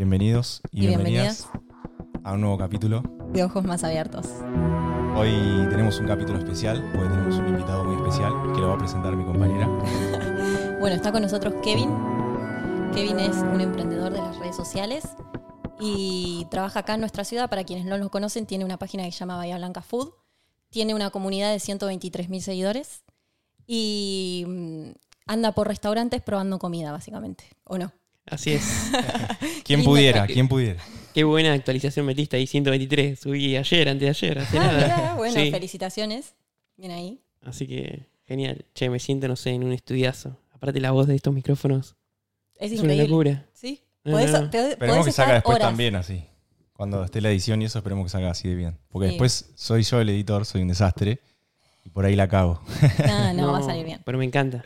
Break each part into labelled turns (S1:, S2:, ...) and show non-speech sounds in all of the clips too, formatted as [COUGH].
S1: Bienvenidos y,
S2: Y
S1: bienvenidas a un nuevo capítulo.
S2: de ojos más abiertos.
S1: Hoy tenemos un capítulo especial, porque tenemos un invitado muy especial que lo va a presentar mi compañera. [LAUGHS]
S2: Bueno, está con nosotros Kevin. Kevin es un emprendedor de las redes sociales y trabaja acá en nuestra ciudad. Para quienes no lo conocen, tiene una página que se llama Bahía Blanca Food. Tiene una comunidad de 123 mil seguidores y mm, anda por restaurantes probando comida, básicamente. ¿O no?
S3: Así es. [LAUGHS]
S1: ¿Quién
S2: Lindo
S1: pudiera? ¿Quién pudiera?
S3: Qué buena actualización metiste ahí, 123. Subí ayer, antes de ayer, hace
S2: Ah,
S3: nada.
S2: mirá, bueno,
S3: Sí.
S2: felicitaciones. Bien ahí.
S3: Así que, genial. Che, me siento, no sé, en un estudiazo. Aparte la voz de estos micrófonos.
S2: Es,
S3: Es una locura.
S2: ¿Sí?
S3: No,
S2: Podés-
S3: no.
S2: podés
S1: Esperemos que salga después
S2: horas.
S1: también así. Cuando esté la edición y eso, esperemos que salga así de bien. Porque
S2: Sí.
S1: después soy yo el editor, soy un desastre. Y por ahí la cago.
S2: Ah, no, va a salir bien.
S3: Pero me encanta.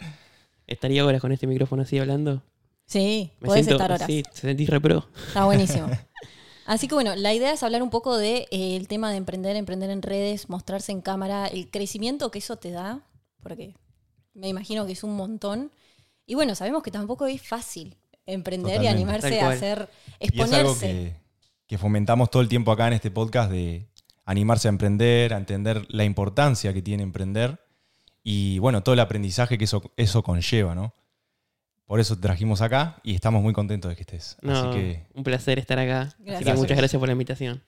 S3: ¿Estaría horas con este micrófono así hablando?
S2: Sí,
S3: Me
S2: podés
S3: siento,
S2: estar horas.
S3: Sí, te sentís repro.
S2: Está buenísimo. [LAUGHS] Así que bueno, la idea es hablar un poco del de, eh, el tema de emprender, emprender en redes, mostrarse en cámara, el crecimiento que eso te da, porque me imagino que es un montón. Y bueno, sabemos que tampoco es fácil emprender y
S1: Totalmente.
S2: animarse
S3: Tal
S2: a
S3: cual.
S2: hacer,
S1: Y es
S2: exponerse.
S1: algo que, que fomentamos todo el tiempo acá en este podcast de animarse a emprender, a entender la importancia que tiene emprender y bueno, todo el aprendizaje que eso, eso conlleva, ¿no? Por eso te trajimos acá y estamos muy contentos de que estés.
S3: No,
S1: Así que
S3: un placer estar acá. Así que
S2: Gracias.
S3: muchas gracias por la invitación.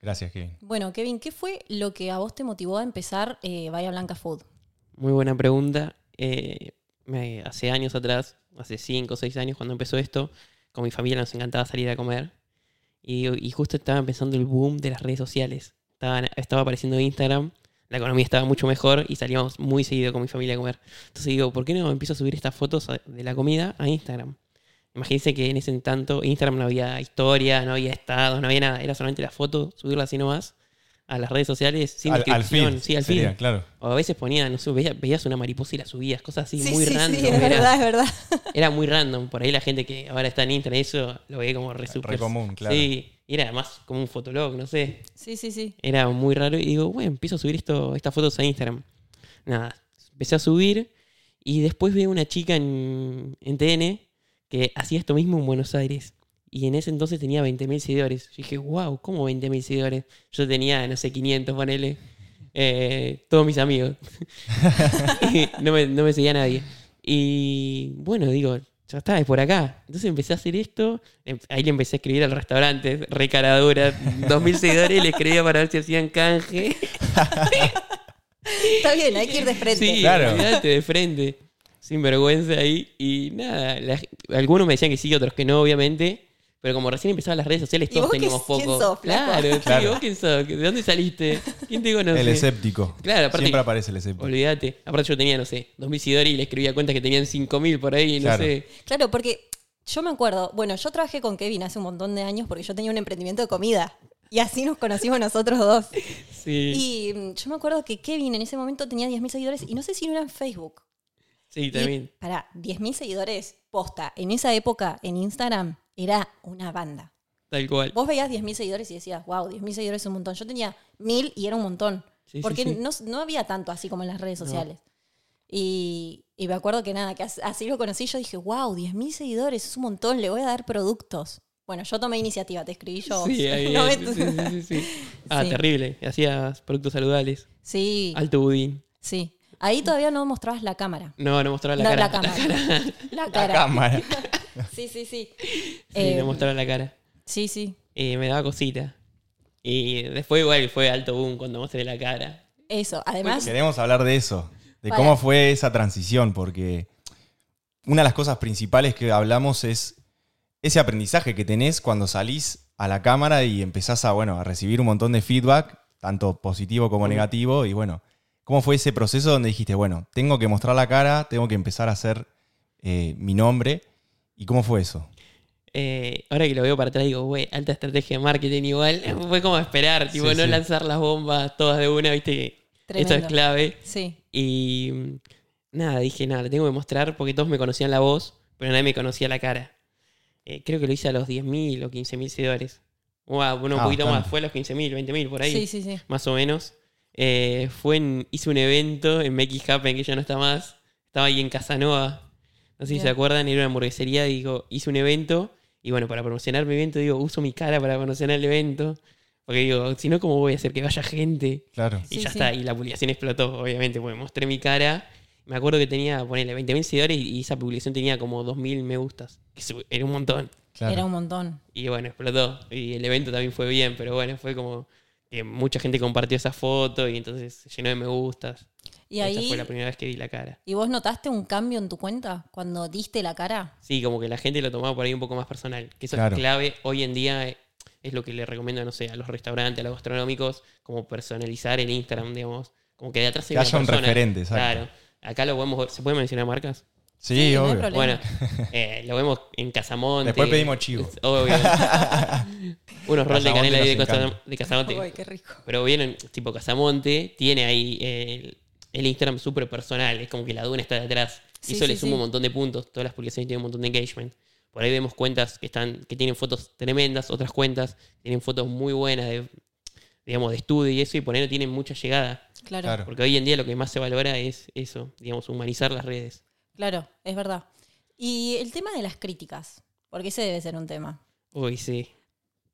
S1: gracias, Kevin.
S2: Bueno, Kevin, ¿qué fue lo que a vos te motivó a empezar eh, Bahía Blanca Food?
S3: Muy buena pregunta. Eh, me- hace años atrás, hace 5 o 6 años cuando empezó esto, con mi familia nos encantaba salir a comer. Y, y justo estaba empezando el boom de las redes sociales. Estaban- estaba apareciendo Instagram, la economía estaba mucho mejor y salíamos muy seguido con mi familia a comer. Entonces digo, ¿por qué no empiezo a subir estas fotos de la comida a Instagram? Imagínense que en ese tanto Instagram no había historia, no había estados, no había nada. Era solamente la foto, subirla así nomás a las redes sociales sin
S1: al, al
S3: descripción.
S1: fin.
S3: sí, al
S1: sería,
S3: fin.
S1: claro.
S3: O a veces ponía, no sé, veías, veías una mariposa y la subías, cosas así
S2: Sí,
S3: muy
S2: sí,
S3: random.
S2: sí, es
S3: era,
S2: verdad, es verdad. [LAUGHS]
S3: era muy random. Por ahí la gente que ahora está en internet, eso lo veía como re, super-
S1: común, claro.
S3: Sí, era más como un fotolog, no sé.
S2: Sí, sí, sí.
S3: Era muy raro. Y digo, bueno, empiezo a subir esto, estas fotos a Instagram. Nada, empecé a subir y después veo una chica en, en TN que hacía esto mismo en Buenos Aires. Y en ese entonces tenía 20.000 seguidores. Yo dije, wow, ¿cómo 20.000 seguidores? Yo tenía, no sé, 500, ponele. Eh, todos mis amigos. [LAUGHS] No, me, no me seguía nadie. Y bueno, digo, ya está, es por acá. Entonces empecé a hacer esto. Em- Ahí le empecé a escribir al restaurante, recaradura, 2.000 [LAUGHS] seguidores, le escribía para ver si hacían canje. [LAUGHS]
S2: Está bien, hay que ir de frente.
S3: Sí,
S1: Claro.
S3: de frente. Sin vergüenza ahí. Y nada, la- algunos me decían que sí, otros que no, obviamente. Pero como recién empezaban las redes sociales,
S2: ¿Y
S3: todos teníamos
S2: quién
S3: poco.
S2: sos, flaco?
S3: claro, [LAUGHS] sí,
S1: Claro.
S3: ¿vos quién sos? ¿De dónde saliste? ¿Quién te conoce?
S1: El escéptico.
S3: Claro, aparte-
S1: Siempre aparece el escéptico.
S3: Olvídate. Aparte yo tenía, no sé, 2.000 seguidores y le escribía cuentas que tenían 5.000 por ahí, no
S1: Claro.
S3: sé.
S2: Claro, porque yo me acuerdo, bueno, yo trabajé con Kevin hace un montón de años porque yo tenía un emprendimiento de comida. Y así nos conocimos nosotros dos. [LAUGHS]
S3: Sí,
S2: Y mm, yo me acuerdo que Kevin en ese momento tenía 10.000 seguidores y no sé si no era en Facebook.
S3: sí, también.
S2: Y para 10.000 seguidores, posta, en esa época en Instagram era una banda.
S3: Tal cual.
S2: Vos veías 10.000 seguidores y decías, wow, 10.000 seguidores es un montón. Yo tenía 1.000 y era un montón.
S3: Sí,
S2: porque
S3: sí.
S2: No, no había tanto así como en las redes
S3: No.
S2: sociales. Y, y me acuerdo que nada, que as- así lo conocí. Yo dije, wow, 10.000 seguidores es un montón, le voy a dar productos. Bueno, yo tomé iniciativa, te escribí yo.
S3: Sí, [LAUGHS] ahí,
S2: No me-
S3: sí, sí. [LAUGHS] Ah,
S2: Sí.
S3: terrible. Hacías productos saludables.
S2: sí,
S3: Alto budín.
S2: sí. Ahí todavía no mostrabas la cámara.
S3: No, no mostraba la
S2: No,
S3: cara.
S2: la cámara. La
S1: La
S2: cara.
S1: cámara. [LAUGHS] [LAUGHS]
S2: Sí, sí, sí.
S3: Sí,
S2: Eh,
S3: no mostraba la cara.
S2: Sí, sí.
S3: Y me daba cosita. Y después igual fue alto boom cuando mostré la cara.
S2: Eso. Además,
S1: Queremos hablar de eso, de
S2: Para.
S1: cómo fue esa transición, porque una de las cosas principales que hablamos es ese aprendizaje que tenés cuando salís a la cámara y empezás a, bueno, a recibir un montón de feedback, tanto positivo como negativo, y bueno, ¿cómo fue ese proceso donde dijiste, bueno, tengo que mostrar la cara, tengo que empezar a hacer eh, mi nombre? ¿Y cómo fue eso?
S3: Eh, ahora que lo veo para atrás digo, güey, alta estrategia de marketing igual. [LAUGHS] Fue como esperar, tipo,
S1: Sí,
S3: no
S1: sí.
S3: lanzar las bombas todas de una, viste que esto es clave.
S2: Sí.
S3: Y nada, dije, nada, le tengo que mostrar porque todos me conocían la voz, pero nadie me conocía la cara. Eh, creo que lo hice a los 10.000 o 15.000 seguidores. Wow, bueno, un
S1: Ah,
S3: poquito
S1: bastante.
S3: más, fue a los 15.000, 20.000 por ahí.
S2: Sí, sí, sí.
S3: más o menos. Eh, fue en, hice un evento en Make It Happen, que ya no está más. Estaba ahí en Casanova. No sé si
S2: Bien.
S3: se acuerdan, era una hamburguesería. Digo, hice un evento Y bueno, para promocionar mi evento, digo, uso mi cara para promocionar el evento. Porque digo, si no, ¿cómo voy a hacer que vaya gente?
S1: Claro.
S3: Y
S2: Sí,
S3: ya
S2: sí.
S3: está. Y la publicación explotó, obviamente, porque mostré mi cara. Me acuerdo que tenía, ponele, 20.000 seguidores y y esa publicación tenía como 2.000 me gustas. Que era un montón.
S1: claro.
S2: Era un montón.
S3: Y bueno, explotó. Y el evento también fue bien, pero bueno, fue como que mucha gente compartió esa foto y entonces se llenó de me gustas.
S2: Y
S3: Esa
S2: ahí,
S3: fue la primera vez que di la cara.
S2: ¿y vos notaste un cambio en tu cuenta cuando diste la cara?
S3: Sí, como que la gente lo tomaba por ahí un poco más personal. Que eso
S1: Claro.
S3: es clave hoy en día. eh, Es lo que le recomiendo, no sé, a los restaurantes, a los gastronómicos, como personalizar el Instagram, digamos. Como que de atrás hay
S1: Que
S3: una
S1: haya un
S3: persona.
S1: referente, exacto.
S3: Claro. Acá lo podemos. ¿Se puede mencionar marcas?
S1: Sí,
S2: Sí, no hay
S1: obvio.
S3: Bueno, eh, lo vemos en Casamonte.
S1: Después pedimos chivo.
S3: Obvio. [LAUGHS] Unos rolls de canela ahí de, de Casamonte.
S2: Uy, qué rico.
S3: Pero vienen, tipo Casamonte, tiene ahí el, el Instagram súper personal. Es como que la duna está detrás.
S2: Sí,
S3: y eso
S2: sí,
S3: le suma
S2: sí.
S3: un montón de puntos. Todas las publicaciones tienen un montón de engagement. Por ahí vemos cuentas que están que tienen fotos tremendas, otras cuentas tienen fotos muy buenas de, digamos, de estudio y eso, y por ahí no tienen mucha llegada.
S2: Claro,
S1: Claro.
S3: Porque hoy en día lo que más se valora es eso, digamos, humanizar las redes.
S2: Claro, es verdad. Y el tema de las críticas, porque ese debe ser un tema.
S3: Uy, sí.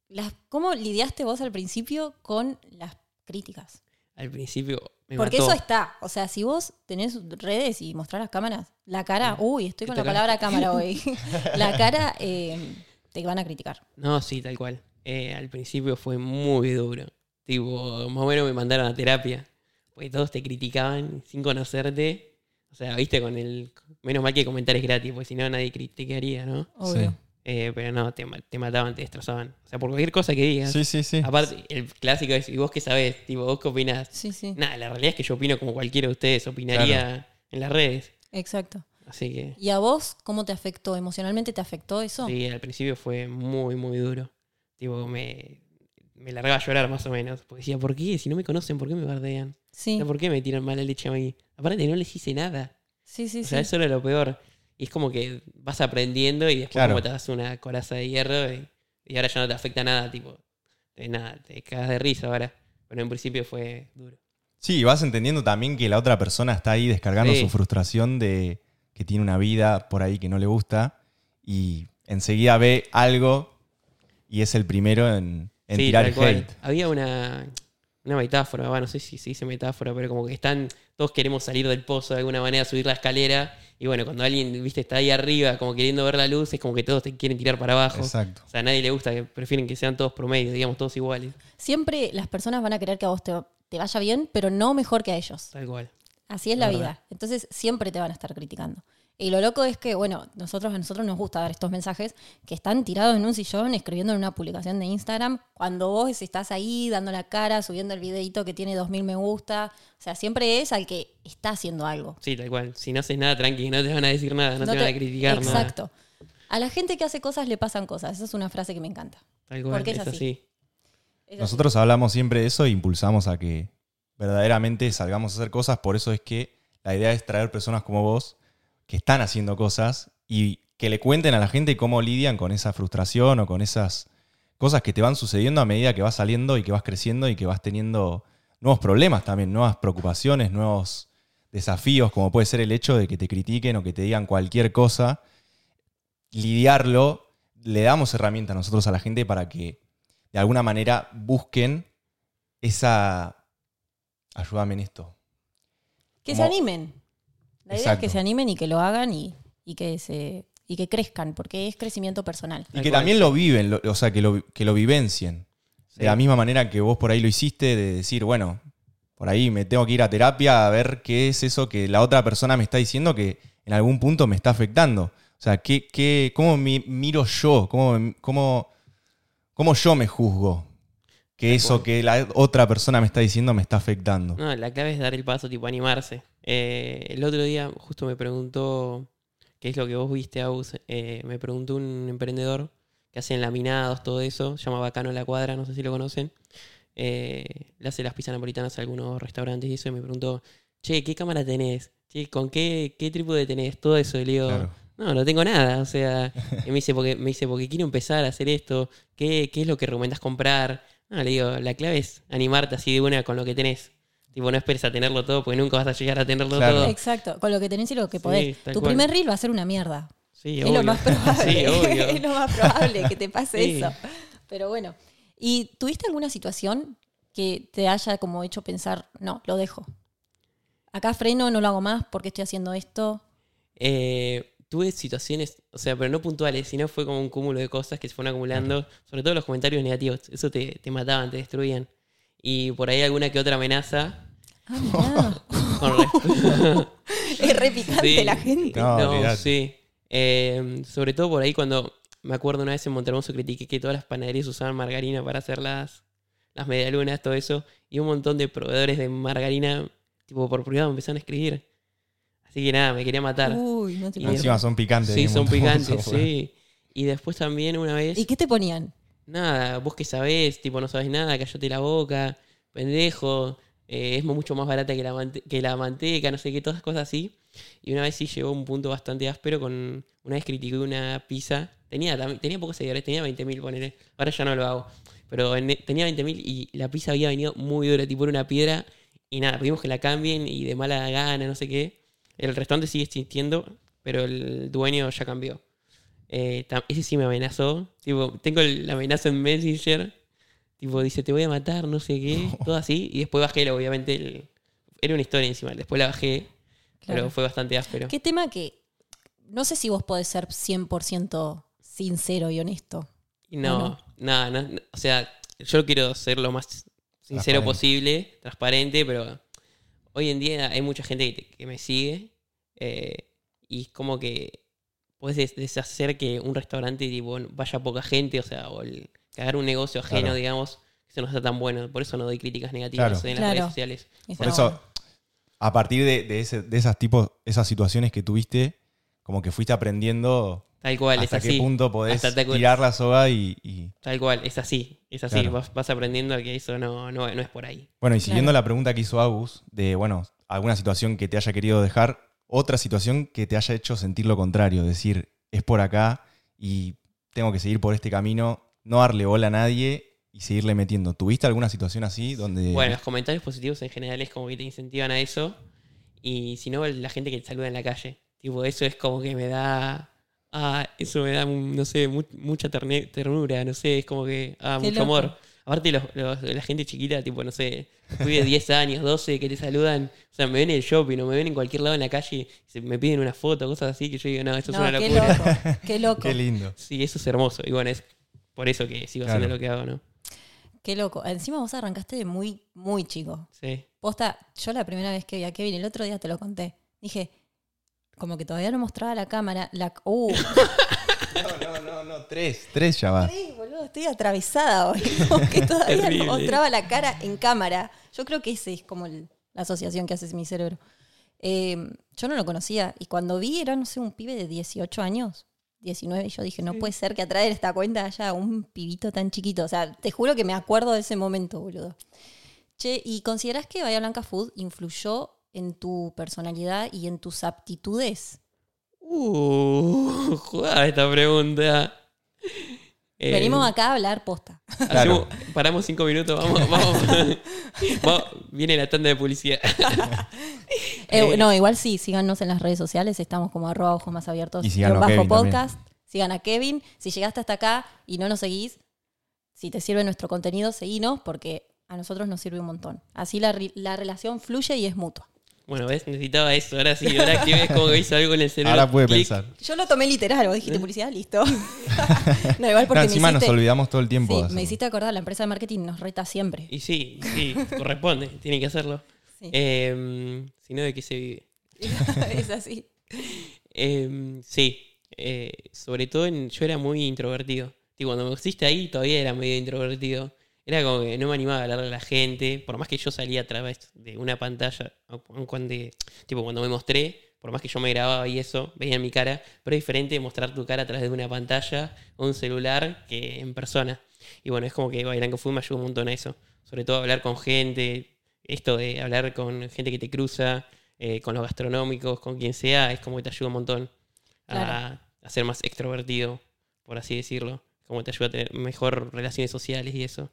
S2: Las, ¿Cómo lidiaste vos al principio con las críticas?
S3: Al principio me
S2: Porque
S3: mató.
S2: eso está. O sea, si vos tenés redes y mostrás las cámaras, la cara, uy, estoy con la palabra cámara [LAUGHS] hoy. [LAUGHS] la cara eh, te van a criticar.
S3: No, sí, tal cual. Eh, al principio fue muy duro. Tipo, más o menos me mandaron a terapia. Porque todos te criticaban sin conocerte. O sea, viste, con el. Menos mal que comentar es gratis, porque si no nadie criticaría, ¿no?
S2: Obvio.
S1: Sí.
S3: Eh, pero no, te, te mataban, te destrozaban. O sea, por cualquier cosa que digas.
S1: Sí, sí, sí.
S3: Aparte, el clásico es, ¿y vos qué sabés? Tipo, ¿vos qué opinás?
S2: Sí, sí.
S3: Nada, la realidad es que yo opino como cualquiera de ustedes opinaría en las redes.
S2: Exacto.
S3: Así que.
S2: ¿Y a vos cómo te afectó? ¿Emocionalmente te afectó eso?
S3: Sí, al principio fue muy, muy duro. Tipo, me, me largaba a llorar más o menos. Porque decía, ¿por qué? Si no me conocen, ¿por qué me bardean?
S2: Sí,
S3: ¿Por qué me tiran mala leche a mí? Aparte, no les hice nada.
S2: sí, sí.
S3: O sea,
S2: sí.
S3: eso era lo peor. Y es como que vas aprendiendo y después
S1: Claro.
S3: como te das una coraza de hierro y, y ahora ya no te afecta nada, tipo, de nada, te cagas de risa ahora. Pero en principio fue duro.
S1: Sí, vas entendiendo también que la otra persona está ahí descargando
S3: Sí.
S1: su frustración de que tiene una vida por ahí que no le gusta y enseguida ve algo y es el primero en, en
S3: Sí,
S1: tirar
S3: tal cual.
S1: hate.
S3: Había una, una metáfora, va, no sé si se dice metáfora, pero como que están, todos queremos salir del pozo de alguna manera, subir la escalera, y bueno, cuando alguien, viste, está ahí arriba, como queriendo ver la luz, es como que todos te quieren tirar para abajo.
S1: Exacto.
S3: O sea, a nadie le gusta, que prefieren que sean todos promedio, digamos, todos iguales.
S2: Siempre las personas van a querer que a vos te, te vaya bien, pero no mejor que a ellos.
S3: Tal cual.
S2: Así es la vida. Entonces siempre te van a estar criticando. Y lo loco es que, bueno, nosotros a nosotros nos gusta dar estos mensajes que están tirados en un sillón, escribiendo en una publicación de Instagram, cuando vos estás ahí dando la cara, subiendo el videito que tiene 2000 me gusta. O sea, siempre es al que está haciendo algo.
S3: Sí, tal cual. Si no haces nada, tranqui, no te van a decir nada, no,
S2: No
S3: te, van a criticar nada.
S2: Exacto. A la gente que hace cosas le pasan cosas. Esa es una frase que me encanta.
S3: Tal cual,
S2: Porque es
S3: es
S2: así.
S3: así.
S2: Es así.
S1: Nosotros hablamos siempre de eso e impulsamos a que verdaderamente salgamos a hacer cosas. Por eso es que la idea es traer personas como vos que están haciendo cosas y que le cuenten a la gente cómo lidian con esa frustración o con esas cosas que te van sucediendo a medida que vas saliendo y que vas creciendo y que vas teniendo nuevos problemas también, nuevas preocupaciones, nuevos desafíos, como puede ser el hecho de que te critiquen o que te digan cualquier cosa. Lidiarlo, le damos herramientas nosotros a la gente para que de alguna manera busquen esa... Ayúdame en esto.
S2: Que
S1: Como-
S2: se animen. La idea es que se animen y que lo hagan y, y que se y que crezcan, porque es crecimiento personal.
S1: Y que también lo viven, lo- o sea, que lo, que lo vivencien.
S3: Sí.
S1: De la misma manera que vos por ahí lo hiciste, de decir, bueno, por ahí me tengo que ir a terapia a ver qué es eso que la otra persona me está diciendo que en algún punto me está afectando. O sea, ¿qué, qué, ¿cómo mi- miro yo? ¿Cómo, cómo, cómo yo me juzgo? Que eso
S3: cual.
S1: que la otra persona me está diciendo me está afectando.
S3: No, la clave es dar el paso, tipo animarse. Eh, el otro día justo me preguntó qué es lo que vos viste, Aus. Eh, me preguntó un emprendedor que hace laminados, todo eso. Se llama Bacano La Cuadra, no sé si lo conocen. Eh, le hace las pizzas napolitanas a algunos restaurantes y eso. Y me preguntó, che, ¿qué cámara tenés? Che, ¿con qué, qué trípode tenés? Todo eso. Y le digo,
S1: Claro.
S3: no, no tengo nada. O sea, [LAUGHS] y me dice, porque, me dice, porque quiero empezar a hacer esto. ¿Qué, qué es lo que recomendás comprar? No, le digo, la clave es animarte así de una con lo que tenés. Tipo, no esperes a tenerlo todo porque nunca vas a llegar a tenerlo
S1: Claro.
S3: todo.
S2: Exacto, con lo que tenés y lo que
S3: Sí,
S2: podés. Tu
S3: cual.
S2: primer reel va a ser una mierda.
S3: Sí,
S2: es
S3: obvio.
S2: lo más probable.
S3: Sí, [LAUGHS] obvio.
S2: es lo más probable que te pase [LAUGHS]
S3: Sí.
S2: eso. Pero bueno. ¿Y tuviste alguna situación que te haya como hecho pensar, no, lo dejo? Acá freno, no lo hago más porque estoy haciendo esto.
S3: Eh, tuve situaciones, o sea, pero no puntuales, sino fue como un cúmulo de cosas que se fueron acumulando, sobre todo los comentarios negativos. Eso te, te mataban, te destruían. Y por ahí alguna que otra amenaza.
S2: Ah.
S3: Con [LAUGHS]
S2: es re picante
S3: Sí.
S2: la gente.
S1: No,
S3: No,
S1: olvidate.
S3: sí. Eh, sobre todo por ahí cuando me acuerdo una vez en Montermoso critiqué que todas las panaderías usaban margarina para hacer las, las medialunas, todo eso. Y un montón de proveedores de margarina, tipo por privado, me empezaron a escribir. Así que nada, me quería matar.
S2: Uy, no te
S3: Y
S2: puedo
S1: Encima son picantes.
S3: sí,
S1: bien
S3: son [LAUGHS] picantes, sí. Y después también una vez,
S2: ¿Y qué te ponían?
S3: nada, vos que sabés, tipo no sabés nada, callate la boca, pendejo, eh, es mucho más barata que la, que la manteca, no sé qué, todas cosas así. Y una vez sí llegó a un punto bastante áspero con. Una vez critiqué una pizza. Tenía, tenía pocos seguidores, tenía 20.000, ponele. Ahora ya no lo hago. Pero en- tenía 20.000 y la pizza había venido muy dura, tipo era una piedra. Y nada, pedimos que la cambien y de mala gana, no sé qué. El restaurante sigue existiendo, pero el dueño ya cambió. Eh, ese sí me amenazó. Tipo, tengo la amenaza en Messenger. Tipo, dice, te voy a matar, no sé qué. Todo así. Y después bajé, obviamente, el- era una historia encima. Después la bajé,
S2: Claro.
S3: pero fue bastante áspero.
S2: ¿Qué tema que no sé si vos podés ser 100% sincero y honesto?
S3: No, nada, no, no, o sea, yo quiero ser lo más sincero
S1: Transparente.
S3: posible, transparente, pero hoy en día hay mucha gente que, te- que me sigue eh, y es como que puedes des- deshacer que un restaurante tipo, vaya poca gente, o sea, o el, cagar un negocio ajeno,
S1: Claro.
S3: digamos, eso no está tan bueno. Por eso no doy críticas negativas
S1: Claro.
S3: en las
S2: Claro.
S3: redes sociales.
S1: Por eso, a partir de, de, ese- de esas tipos, esas situaciones que tuviste, como que fuiste aprendiendo
S3: Tal cual,
S1: hasta
S3: es
S1: qué punto podés tirar la soga y, y-
S3: Tal cual, es así. Es así.
S1: Claro.
S3: Vas, vas aprendiendo a que eso no, no, no es por ahí.
S1: Bueno, y siguiendo
S2: Claro.
S1: la pregunta que hizo Agus, de, bueno, alguna situación que te haya querido dejar, otra situación que te haya hecho sentir lo contrario, decir, es por acá y tengo que seguir por este camino, no darle bola a nadie y seguirle metiendo. ¿Tuviste alguna situación así donde...
S3: Bueno, los comentarios positivos en general es como que te incentivan a eso. Y si no, la gente que te saluda en la calle. Tipo, eso es como que me da. Ah, eso me da, no sé, mu- mucha terne- ternura, no sé, es como que. Ah, mucho
S2: loco.
S3: amor. Aparte, los, los- la gente chiquita, tipo, no sé, fui de 10 años, 12, que te saludan. O sea, me ven en el shopping o me ven en cualquier lado en la calle y se- me piden una foto, cosas así, que yo digo, no, esto es una
S2: qué
S3: locura.
S2: loco, qué loco. [LAUGHS]
S1: Qué lindo.
S3: Sí, eso es hermoso. Y bueno, es por eso que sigo haciendo lo que hago, ¿no?
S2: Qué loco. Encima vos arrancaste de muy, muy chico.
S3: Sí.
S2: Posta, yo la primera vez que vi a Kevin, el otro día te lo conté. Dije, como que todavía no mostraba la cámara. La, uh, [LAUGHS]
S1: No, no, no, no, tres, tres ya va.
S2: Ay, boludo, estoy atravesada hoy. [LAUGHS] Como que todavía no mostraba la cara en cámara. Yo creo que esa es como el- la asociación que hace mi cerebro. Eh, yo no lo conocía y cuando vi era, no sé, un pibe de 18 años, 19, y yo dije, no puede ser que atrás de esta cuenta haya un pibito tan chiquito. O sea, te juro que me acuerdo de ese momento, boludo. Che, ¿y considerás que Bahía Blanca Food influyó en tu personalidad y en tus aptitudes?
S3: Uh, [LAUGHS] jugada esta pregunta. Eh,
S2: Venimos acá a hablar posta.
S3: hacemos- paramos cinco minutos, vamos, [LAUGHS] vamos. Vamos, Viene la tanda de publicidad.
S2: Eh, [LAUGHS]
S3: Eh,
S2: no, igual sí, síganos en las redes sociales, estamos como arroba ojos más abiertos.
S1: Y
S2: bajo
S1: Kevin
S2: podcast. Sigan a Kevin. Si llegaste hasta acá y no nos seguís, si te sirve nuestro contenido, seguinos porque a nosotros nos sirve un montón. Así la, la relación fluye y es mutua.
S3: Bueno, ves, necesitaba eso. Ahora sí, ahora que ves como que hizo algo en el cerebro.
S1: Ahora puede
S3: clic.
S1: pensar.
S2: Yo lo tomé literal, vos dijiste publicidad, listo. [LAUGHS] no, igual porque
S1: No, encima
S2: me
S1: nos
S2: hiciste,
S1: olvidamos todo el tiempo.
S2: sí,
S1: de
S2: me hiciste acordar, la empresa de marketing nos reta siempre.
S3: Y sí, sí, corresponde, [LAUGHS] tiene que hacerlo.
S2: Sí.
S3: Eh, si no, ¿de qué se vive? [LAUGHS]
S2: es así.
S3: Eh, sí, eh, sobre todo en- yo era muy introvertido. Tipo, cuando me pusiste ahí todavía era medio introvertido. Era como que no me animaba a hablarle a la gente, por más que yo salía a través de una pantalla, cuando, tipo cuando me mostré, por más que yo me grababa y eso, veían mi cara, pero es diferente mostrar tu cara a través de una pantalla o un celular que en persona. Y bueno, es como que Bailanco Food me ayudó un montón a eso. Sobre todo hablar con gente, esto de hablar con gente que te cruza, eh, con los gastronómicos, con quien sea, es como que te ayuda un montón a,
S2: Claro.
S3: a ser más extrovertido, por así decirlo. Como te ayuda a tener mejor relaciones sociales y eso.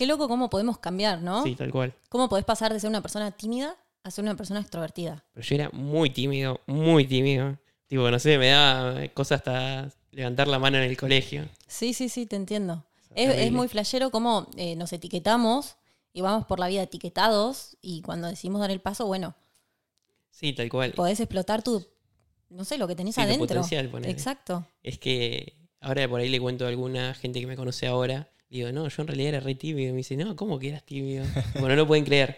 S2: Qué loco cómo podemos cambiar, ¿no?
S3: Sí, tal cual.
S2: ¿Cómo podés pasar de ser una persona tímida a ser una persona extrovertida?
S3: Pero yo era muy tímido, muy tímido. Tipo, no sé, me da cosa hasta levantar la mano en el colegio.
S2: Sí, sí, sí, te entiendo.
S3: Es
S2: muy flashero cómo eh, nos etiquetamos y vamos por la vida etiquetados y cuando decidimos dar el paso, bueno,
S3: Sí, tal cual.
S2: podés explotar tu, no sé, lo que tenés
S3: Sí, tu
S2: adentro.
S3: potencial, ponele.
S2: Exacto.
S3: Es que ahora por ahí le cuento a alguna gente que me conoce ahora. Digo, no, yo en realidad era re tímido. Y me dice, no, ¿cómo que eras tímido? bueno, no lo pueden creer.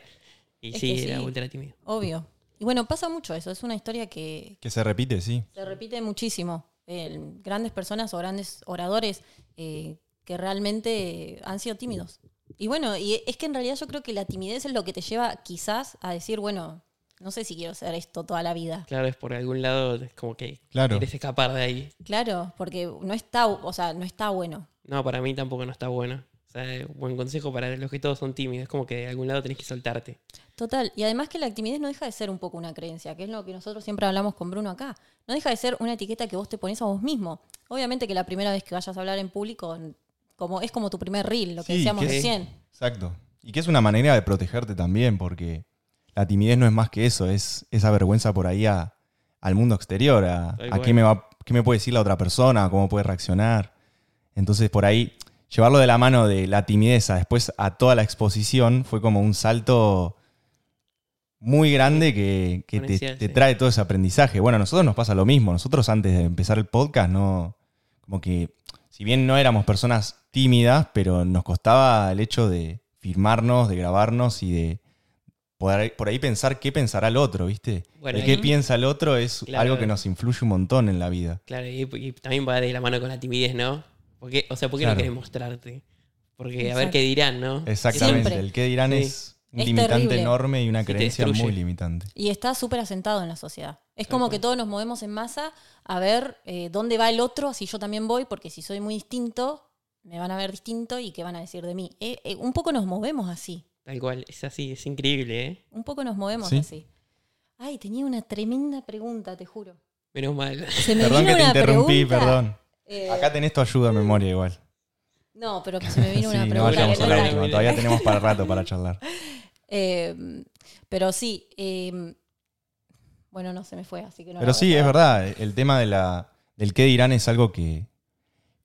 S3: Y
S2: Es
S3: sí,
S2: que
S3: era
S2: sí.
S3: ultra tímido.
S2: Obvio. Y bueno, pasa mucho eso. Es una historia que
S1: Que se repite, sí.
S2: se repite muchísimo. Eh, grandes personas o grandes oradores eh, que realmente han sido tímidos. Y bueno, y es que en realidad yo creo que la timidez es lo que te lleva quizás a decir, bueno, no sé si quiero ser esto toda la vida.
S3: Claro, es por algún lado, es como que
S1: Claro.
S3: quieres escapar de ahí.
S2: Claro, porque no está, o sea, no está bueno.
S3: No, para mí tampoco no está bueno. O sea, buen consejo para los que todos son tímidos. Es como que de algún lado tenés que soltarte.
S2: Total. Y además que la timidez no deja de ser un poco una creencia, que es lo que nosotros siempre hablamos con Bruno acá. No deja de ser una etiqueta que vos te pones a vos mismo. Obviamente que la primera vez que vayas a hablar en público como, es como tu primer reel, lo que
S1: Sí,
S2: decíamos
S1: que-
S2: recién.
S1: Exacto. Y que es una manera de protegerte también, porque la timidez no es más que eso, es esa vergüenza por ahí a- al mundo exterior, a, qué, me va, qué me puede decir la otra persona, cómo puede reaccionar. Entonces, por ahí, llevarlo de la mano de la timidez a después a toda la exposición fue como un salto muy grande que, que te, trae todo ese aprendizaje. Bueno, a nosotros nos pasa lo mismo. Nosotros antes de empezar el podcast, no, como que, si bien no éramos personas tímidas, pero nos costaba el hecho de firmarnos, de grabarnos y de poder por ahí pensar qué pensará el otro, ¿viste?
S3: Bueno,
S1: el qué piensa el otro es
S3: Claro.
S1: algo que nos influye un montón en la vida.
S3: Claro, y, y también va de la mano con la timidez, ¿no? Porque, o sea, ¿por qué
S1: Claro.
S3: no querés mostrarte? Porque a ver
S2: Exacto.
S3: qué dirán, ¿no?
S1: Exactamente.
S2: Siempre.
S1: El qué dirán
S3: Sí.
S1: es un
S2: Es
S1: limitante
S2: terrible.
S1: enorme y una
S3: te
S1: creencia
S3: destruye.
S1: muy limitante.
S2: Y está súper asentado en la sociedad. Es
S3: Tal
S2: como
S3: cual.
S2: que todos nos movemos en masa a ver eh, dónde va el otro, así yo también voy, porque si soy muy distinto, me van a ver distinto y qué van a decir de mí. Eh, eh, un poco nos movemos así.
S3: Tal cual, es así, es increíble, ¿eh?
S2: Un poco nos movemos
S1: Sí.
S2: así. Ay, tenía una tremenda pregunta, te juro.
S3: Menos mal.
S2: Se me
S1: Perdón
S2: vino
S1: que te
S2: una
S1: interrumpí,
S2: pregunta,
S1: perdón.
S2: Eh,
S1: Acá tenés tu ayuda de memoria igual.
S2: No, pero que se me vino
S1: Sí,
S2: una
S1: no
S2: pregunta.
S1: vayamos
S2: que
S1: a
S2: no
S1: última, todavía tenemos para rato para charlar. [LAUGHS]
S2: Eh, pero sí, eh, bueno, no se me fue, así que no.
S1: Pero sí,
S2: a
S1: es verdad, el tema de la, del qué dirán es algo que,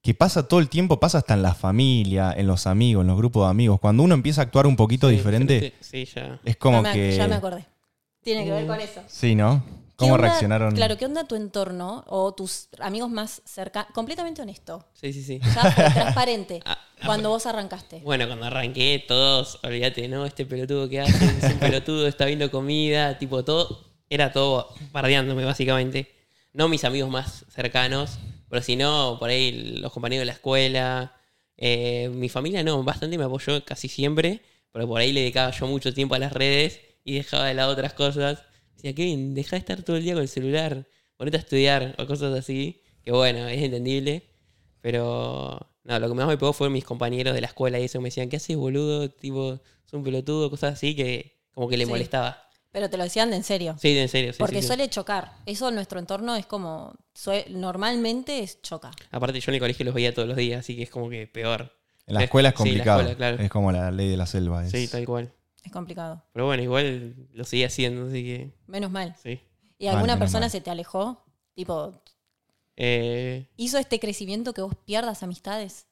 S1: que pasa todo el tiempo, pasa hasta en la familia, en los amigos, en los grupos de amigos. Cuando uno empieza a actuar un poquito
S3: Sí,
S1: diferente,
S3: Sí, ya.
S1: es como
S2: Ya me-
S1: que...
S2: Ya me acordé. Tiene que ver
S3: Mm.
S2: con eso.
S1: Sí, ¿no?
S2: ¿Qué
S1: ¿Cómo
S2: onda-
S1: reaccionaron?
S2: Claro, ¿qué onda tu entorno o tus amigos más cercanos? Completamente honesto,
S3: Sí, sí, sí.
S2: ya [LAUGHS] transparente.
S3: Ah, ah,
S2: cuando vos arrancaste.
S3: Bueno, cuando arranqué, todos, olvídate, ¿no? Este pelotudo que hace, es un pelotudo, está viendo comida, tipo todo, era todo bardeándome, básicamente. No mis amigos más cercanos, pero si no, por ahí los compañeros de la escuela. Eh, mi familia no, bastante me apoyó casi siempre, pero por ahí le dedicaba yo mucho tiempo a las redes y dejaba de lado otras cosas. Decía, Kevin, deja de estar todo el día con el celular, ponete a estudiar o cosas así, que bueno, es entendible. Pero no, lo que más me pegó fue mis compañeros de la escuela y eso me decían, ¿qué haces, boludo? Tipo, es un pelotudo, cosas así que como que le
S2: Sí.
S3: molestaba.
S2: Pero te lo decían de en serio.
S3: Sí, en serio, sí.
S2: porque
S3: sí, sí.
S2: suele chocar. Eso en nuestro entorno es como. normalmente es choca.
S3: Aparte yo en el colegio los veía todos los días, así que es como que peor.
S1: En la escuela es
S3: sí, la
S1: complicado.
S3: escuela, claro.
S1: Es como la ley de la selva. es-
S3: Sí, tal cual.
S2: Es complicado.
S3: Pero bueno, igual lo seguía haciendo, así que
S2: Menos mal.
S3: sí.
S2: ¿Y
S1: Mal,
S2: alguna persona
S1: mal.
S2: se te alejó? Tipo,
S3: Eh,
S2: ¿hizo este crecimiento que vos pierdas amistades?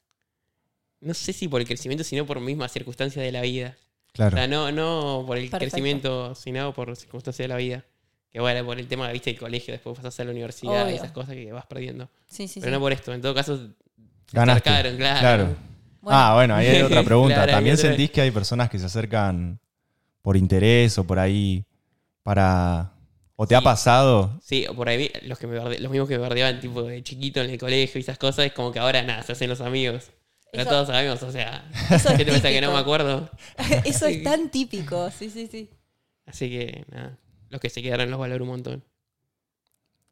S3: no sé si por el crecimiento, sino por mismas circunstancias de la vida.
S1: Claro.
S3: O sea, no, no por el
S2: Perfecto.
S3: crecimiento, sino por circunstancias de la vida. Que bueno, por el tema, viste, del colegio, después pasas a la universidad,
S2: Obvio.
S3: esas cosas que vas perdiendo.
S2: Sí, sí,
S3: Pero
S2: sí.
S3: no por esto, en todo caso, acercaron, claro.
S1: Claro.
S2: Bueno,
S1: Ah, bueno, ahí hay otra [LAUGHS] pregunta.
S3: Claro,
S1: ¿También sentís que hay personas que se acercan por interés o por ahí para... ¿O te ha pasado?
S3: Sí, o por ahí los, que me barde- los mismos que me bardeaban tipo de chiquito en el colegio y esas cosas, es como que ahora nada, se hacen los amigos. Pero
S2: Eso-
S3: todos sabemos, o sea,
S2: Eso es
S3: ¿qué te pensás que no me acuerdo? [LAUGHS]
S2: Eso es tan típico. Sí, sí, sí.
S3: Así que nada, los que se quedaron los valoro un montón.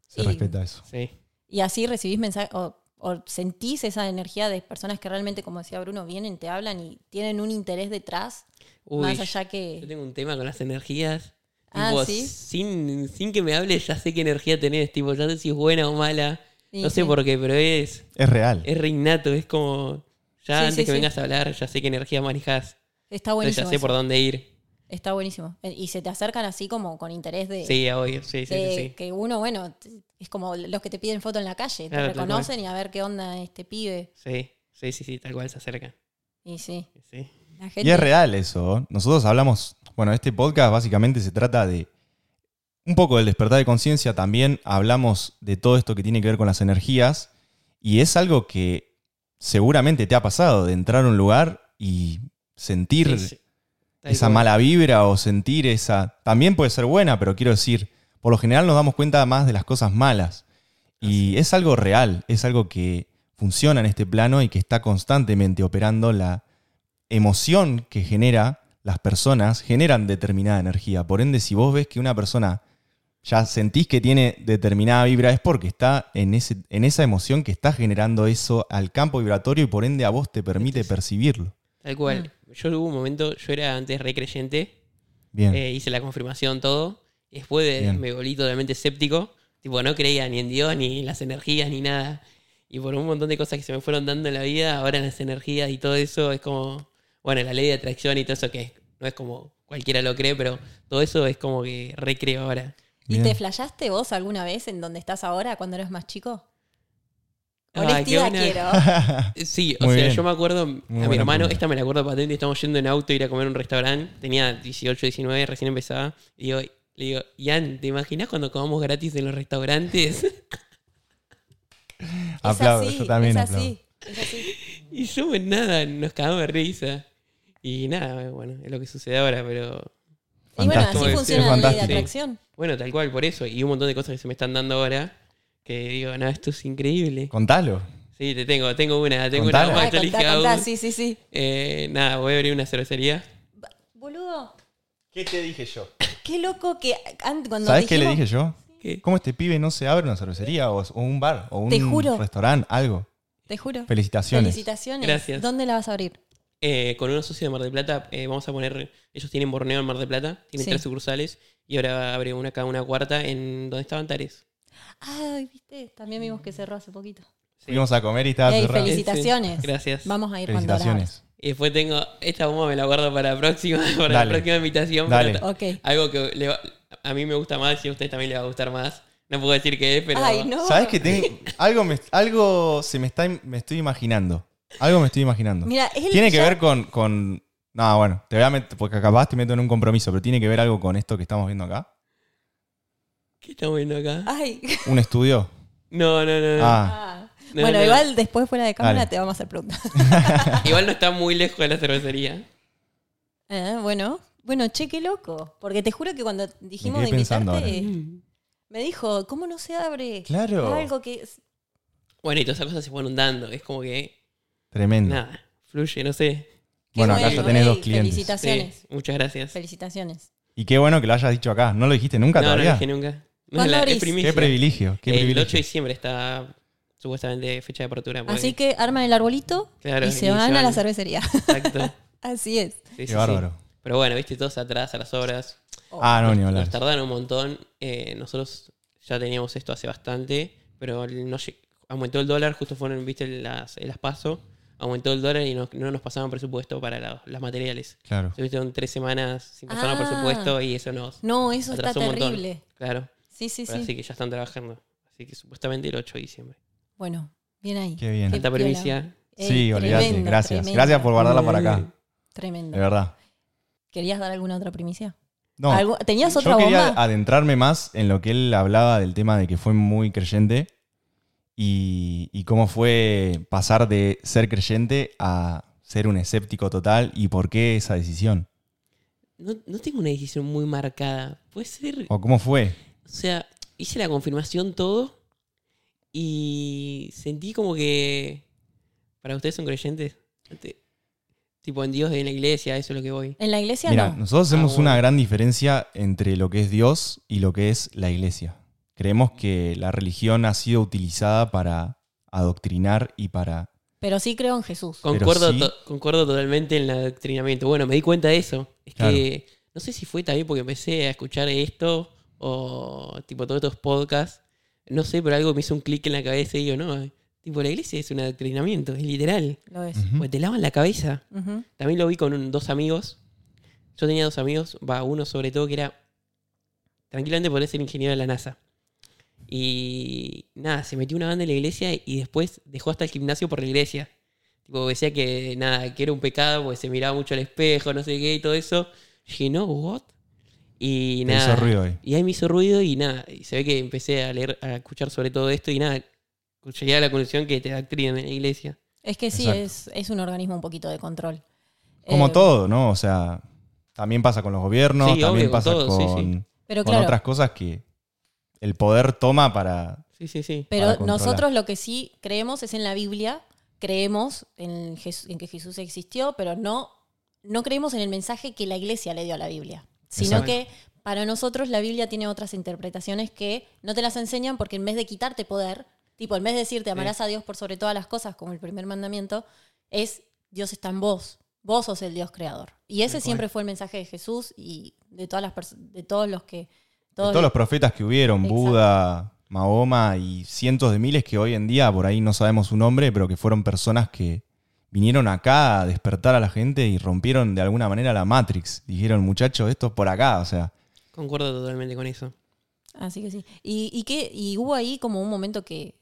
S1: Se
S2: Y-
S1: respeta eso.
S3: Sí.
S2: Y así recibís mensajes o, o sentís esa energía de personas que realmente, como decía Bruno, vienen, te hablan y tienen un interés detrás,
S3: Uy,
S2: más allá
S3: yo
S2: que...
S3: tengo un tema con las energías.
S2: Ah,
S3: Tipo,
S2: ¿sí?
S3: sin, sin que me hables, ya sé qué energía tenés. Tipo, ya sé si es buena o mala.
S2: Sí,
S3: no sé
S2: sí.
S3: por qué, pero es,
S1: Es real.
S3: es re innato. Es como. Ya
S2: Sí,
S3: antes
S2: sí,
S3: que
S2: sí.
S3: vengas a hablar, ya sé qué energía manejás.
S2: Está
S3: Entonces
S2: buenísimo.
S3: ya sé
S2: eso.
S3: por dónde ir.
S2: Está buenísimo. Y se te acercan así como con interés de,
S3: Sí, obvio, sí, sí,
S2: de
S3: sí, sí.
S2: que uno, bueno, es como los que te piden foto en la calle,
S3: Claro,
S2: te reconocen y a ver qué onda este pibe.
S3: Sí, sí, sí, sí, tal cual se acercan.
S2: Y sí,
S3: Sí.
S2: la gente.
S1: Y es real eso. Nosotros hablamos, bueno, este podcast básicamente se trata de un poco del despertar de conciencia, también hablamos de todo esto que tiene que ver con las energías y es algo que seguramente te ha pasado, de entrar a un lugar y sentir
S3: Sí, sí. Tal
S1: esa mala vibra o sentir esa... También puede ser buena, pero quiero decir, por lo general nos damos cuenta más de las cosas malas. Y es algo real, es algo que funciona en este plano y que está constantemente operando la emoción que genera las personas, generan determinada energía. Por ende, si vos ves que una persona ya sentís que tiene determinada vibra, es porque está en, ese, en esa emoción que está generando eso al campo vibratorio y por ende a vos te permite percibirlo.
S3: Tal cual.
S2: Mm.
S3: Yo hubo un momento, yo era antes re creyente,
S1: Bien.
S3: eh, hice la confirmación, todo. Después de,
S1: Bien.
S3: me volví totalmente escéptico. Tipo, no creía ni en Dios, ni en las energías, ni nada. Y por un montón de cosas que se me fueron dando en la vida, ahora las energías y todo eso es como, bueno, la ley de atracción y todo eso que no es como cualquiera lo cree, pero todo eso es como que recreo ahora.
S2: ¿Y
S1: Bien.
S2: te flashaste vos alguna vez en donde estás ahora cuando eras más chico?
S3: Ay,
S2: Honestidad quiero. [LAUGHS]
S3: Sí, o
S1: Muy
S3: sea,
S1: bien.
S3: yo me acuerdo a mi hermano,
S1: pregunta.
S3: esta me la acuerdo patente, estamos yendo en auto a ir a comer a un restaurante, tenía 18, 19, recién empezaba, y digo, le digo, Ian, ¿te imaginas cuando comamos gratis en los restaurantes? [LAUGHS]
S1: Aplaudo,
S2: es así,
S1: yo también
S2: es
S1: aplaudo.
S2: así, es así. [LAUGHS]
S3: y yo, pues nada, nos cagamos de risa. Y nada, bueno, es lo que sucede ahora, pero
S2: Y bueno, así
S3: Sí,
S2: funciona la ley de atracción.
S3: bueno, tal cual, por eso, y un montón de cosas que se me están dando ahora, que digo, no, esto es increíble.
S1: Contalo.
S3: Sí, te tengo, tengo una, tengo
S1: Contala.
S3: una
S2: Ah, contá, contá, sí, sí, sí.
S3: Eh, nada, voy a abrir una cervecería.
S2: Boludo,
S1: ¿Qué te dije yo?
S2: Qué loco que an- cuando
S1: ¿Sabes qué le
S2: dijimos-
S1: dije yo?
S3: ¿Qué?
S1: ¿Cómo este pibe no se abre una cervecería o, o un bar o un
S2: Te juro.
S1: restaurante, algo?
S2: Te juro.
S1: Felicitaciones.
S2: Felicitaciones.
S3: Gracias.
S2: ¿Dónde la vas a abrir?
S3: Eh, con unos socios de Mar del Plata, eh, vamos a poner. Ellos tienen Borneo en Mar del Plata, tienen
S2: Sí.
S3: tres sucursales. Y ahora abre una acá, una cuarta, en donde estaban Tares.
S2: Ay, viste, también vimos que cerró hace poquito.
S3: Sí.
S1: Fuimos a comer y estaba
S2: Ey,
S1: cerrado.
S2: felici- Felicitaciones.
S3: Sí, Gracias.
S2: Vamos a ir cuando la
S1: Felicitaciones.
S3: Y después tengo. Esta bomba me la guardo para la próxima, [LAUGHS] para
S1: Dale.
S3: la próxima invitación.
S1: Dale.
S3: para-
S2: Ok.
S3: algo que le va- a mí me gusta más y a ustedes también les va a gustar más. No puedo decir qué es, pero.
S2: Ay, no.
S1: ¿Sabes que tengo algo me, algo se me está me estoy imaginando? Algo me estoy imaginando.
S2: Mira, es el
S1: tiene que
S2: ya-
S1: ver con con no, bueno, te voy a meter porque capaz te meto en un compromiso, pero tiene que ver algo con esto que estamos viendo acá.
S3: ¿Qué estamos viendo acá?
S2: Ay.
S1: Un estudio.
S3: No, no, no. no.
S1: Ah,
S2: Ah.
S3: No,
S2: bueno,
S3: no.
S2: igual después fuera de cámara
S1: Dale.
S2: te vamos a hacer preguntas. [LAUGHS]
S3: Igual no está muy lejos de la cervecería.
S2: Eh, bueno, bueno, che, qué loco. Porque te juro que cuando dijimos de invitarte,
S3: Mm.
S2: me dijo, ¿cómo no se abre?
S1: Claro.
S2: Algo que...
S3: Bueno, y todas esas cosas se fueron dando. Es como que.
S1: tremendo.
S3: Nada, fluye, no sé.
S2: qué
S1: Bueno, acá ya tenés
S2: ey,
S1: dos clientes.
S2: Felicitaciones.
S3: Sí, muchas gracias.
S2: Felicitaciones.
S1: Y qué bueno que lo hayas dicho acá. ¿No lo dijiste nunca
S3: no, no
S1: todavía?
S3: lo dije nunca. No,
S1: qué privilegio, qué
S3: el
S1: privilegio.
S3: 8 de diciembre está supuestamente fecha de apertura.
S2: Así que arman el arbolito
S3: Claro,
S2: y se
S3: y
S2: van
S3: se
S2: a la cervecería.
S3: Exacto. [LAUGHS]
S2: Así es.
S3: Sí,
S1: Qué
S3: sí.
S1: bárbaro.
S3: Pero bueno, viste, todos atrás a las obras.
S1: Ah, no, ni hablar.
S3: Nos tardaron un montón. Eh, nosotros ya teníamos esto hace bastante, pero no aumentó el dólar, justo fueron, viste, las, las paso. Aumentó el dólar y no, no nos pasaban presupuesto para la- las materiales.
S1: Claro.
S3: Estuvieron tres semanas sin pasarnos
S2: Ah.
S3: presupuesto y eso nos
S2: No, eso está
S3: montón.
S2: terrible.
S3: Claro.
S2: Sí, sí,
S3: Pero
S2: sí.
S3: Así que ya están trabajando. Así que supuestamente el 8 de diciembre.
S2: Bueno, bien ahí.
S1: Qué bien.
S2: Piola.
S3: primicia.
S2: Ey,
S1: Sí, olvídate. Gracias.
S2: tremendo,
S1: Gracias por guardarla para acá.
S2: Tremendo.
S1: De verdad.
S2: ¿Querías dar alguna otra primicia?
S1: No,
S2: ¿Algo- ¿Tenías otra
S1: yo quería
S2: bomba?
S1: adentrarme más en lo que él hablaba del tema de que fue muy creyente y, y cómo fue pasar de ser creyente a ser un escéptico total y por qué esa decisión.
S3: No, no tengo una decisión muy marcada. Puede ser.
S1: O cómo fue.
S3: O sea, hice la confirmación todo y sentí como que. ¿Para ustedes son creyentes? Te- Tipo en Dios, en la iglesia, eso es lo que voy.
S2: En la iglesia
S1: Mira,
S2: no.
S1: nosotros hacemos
S3: Ah, bueno.
S1: una gran diferencia entre lo que es Dios y lo que es la iglesia. Creemos que la religión ha sido utilizada para adoctrinar y para...
S2: Pero sí creo en Jesús.
S3: Concuerdo,
S1: sí.
S3: to- concuerdo totalmente en el adoctrinamiento. Bueno, me di cuenta de eso. Es que no sé si fue también porque empecé a escuchar esto o tipo todos estos podcasts. No sé, pero algo me hizo un clic en la cabeza y digo, no, tipo la iglesia es un adoctrinamiento, es literal.
S2: Lo es.
S3: Pues te lavan la cabeza. También lo vi con un- dos amigos Yo tenía dos amigos, va, uno sobre todo que era. Tranquilamente podría ser ingeniero de la NASA. Y nada, se metió una banda en la iglesia y después dejó hasta el gimnasio por la iglesia. Tipo, decía que nada, que era un pecado porque se miraba mucho al espejo, no sé qué y todo eso. Y dije, no, what? Y
S1: Te
S3: nada.
S1: hizo ruido ahí.
S3: Y ahí me hizo ruido y nada. Y se ve que empecé a leer, a escuchar sobre todo esto y nada. Llegué a la conclusión que te doctrinan en la iglesia.
S2: Es que sí, es, es un organismo un poquito de control.
S1: Como
S2: Eh,
S1: todo, ¿no? O sea, también pasa con los gobiernos,
S3: Sí,
S1: también
S3: obvio, con
S1: pasa
S3: todo, sí,
S1: con,
S3: sí.
S2: Pero
S1: con
S2: claro,
S1: otras cosas que el poder toma para...
S3: Sí, sí, sí.
S2: pero nosotros lo que sí creemos es en la Biblia, creemos en, Jes- en que Jesús existió, pero no, no creemos en el mensaje que la iglesia le dio a la Biblia, sino
S1: Exacto.
S2: que para nosotros la Biblia tiene otras interpretaciones que no te las enseñan porque en vez de quitarte poder, tipo, en vez de decirte amarás a Dios por sobre todas las cosas, como el primer mandamiento, es Dios está en vos, vos sos el Dios creador. Y ese siempre fue el mensaje de Jesús y de todas las de todos los que
S1: de
S2: todos
S1: todos los profetas que hubieron,
S2: Exacto.
S1: Buda, Mahoma y cientos de miles que hoy en día por ahí no sabemos su nombre, pero que fueron personas que vinieron acá a despertar a la gente y rompieron de alguna manera la Matrix. Dijeron, muchachos, esto es por acá, o sea,
S3: Concuerdo totalmente con eso.
S2: Así que sí. ¿Y, y, qué, y hubo ahí como un momento que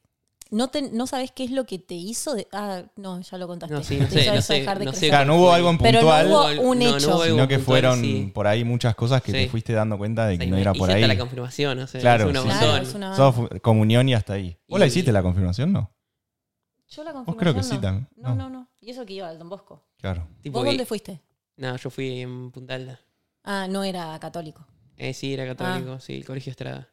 S2: no, te, no sabes qué es lo que te hizo. De, ah, no, ya lo contaste.
S3: No, sí, [LAUGHS] no sé, no sé,
S2: dejar de
S3: no sé.
S1: Claro, no hubo algo en
S2: Pero no
S1: puntual,
S2: hubo un hecho.
S3: hubo algo
S1: sino que
S3: puntual,
S1: fueron
S3: sí.
S1: por ahí muchas cosas que te fuiste dando cuenta de que
S3: Sí,
S1: no era por ahí.
S3: la confirmación, o sea,
S1: Claro,
S3: es un
S1: sí.
S3: montón.
S2: Claro, es una-
S1: comunión y hasta ahí. ¿Vos la
S3: Y-
S1: hiciste la confirmación, no?
S2: Yo la
S1: Vos creo que
S2: confirmación
S1: sí
S2: no.
S1: también.
S2: No,
S1: No.
S2: no, no. Y eso que iba al Don Bosco.
S1: Claro.
S3: Tipo
S2: ¿Vos
S3: que-
S2: dónde fuiste?
S3: No, yo fui en Punta Alta.
S2: Ah, no era católico.
S3: Eh, sí, era católico, sí, el colegio Estrada.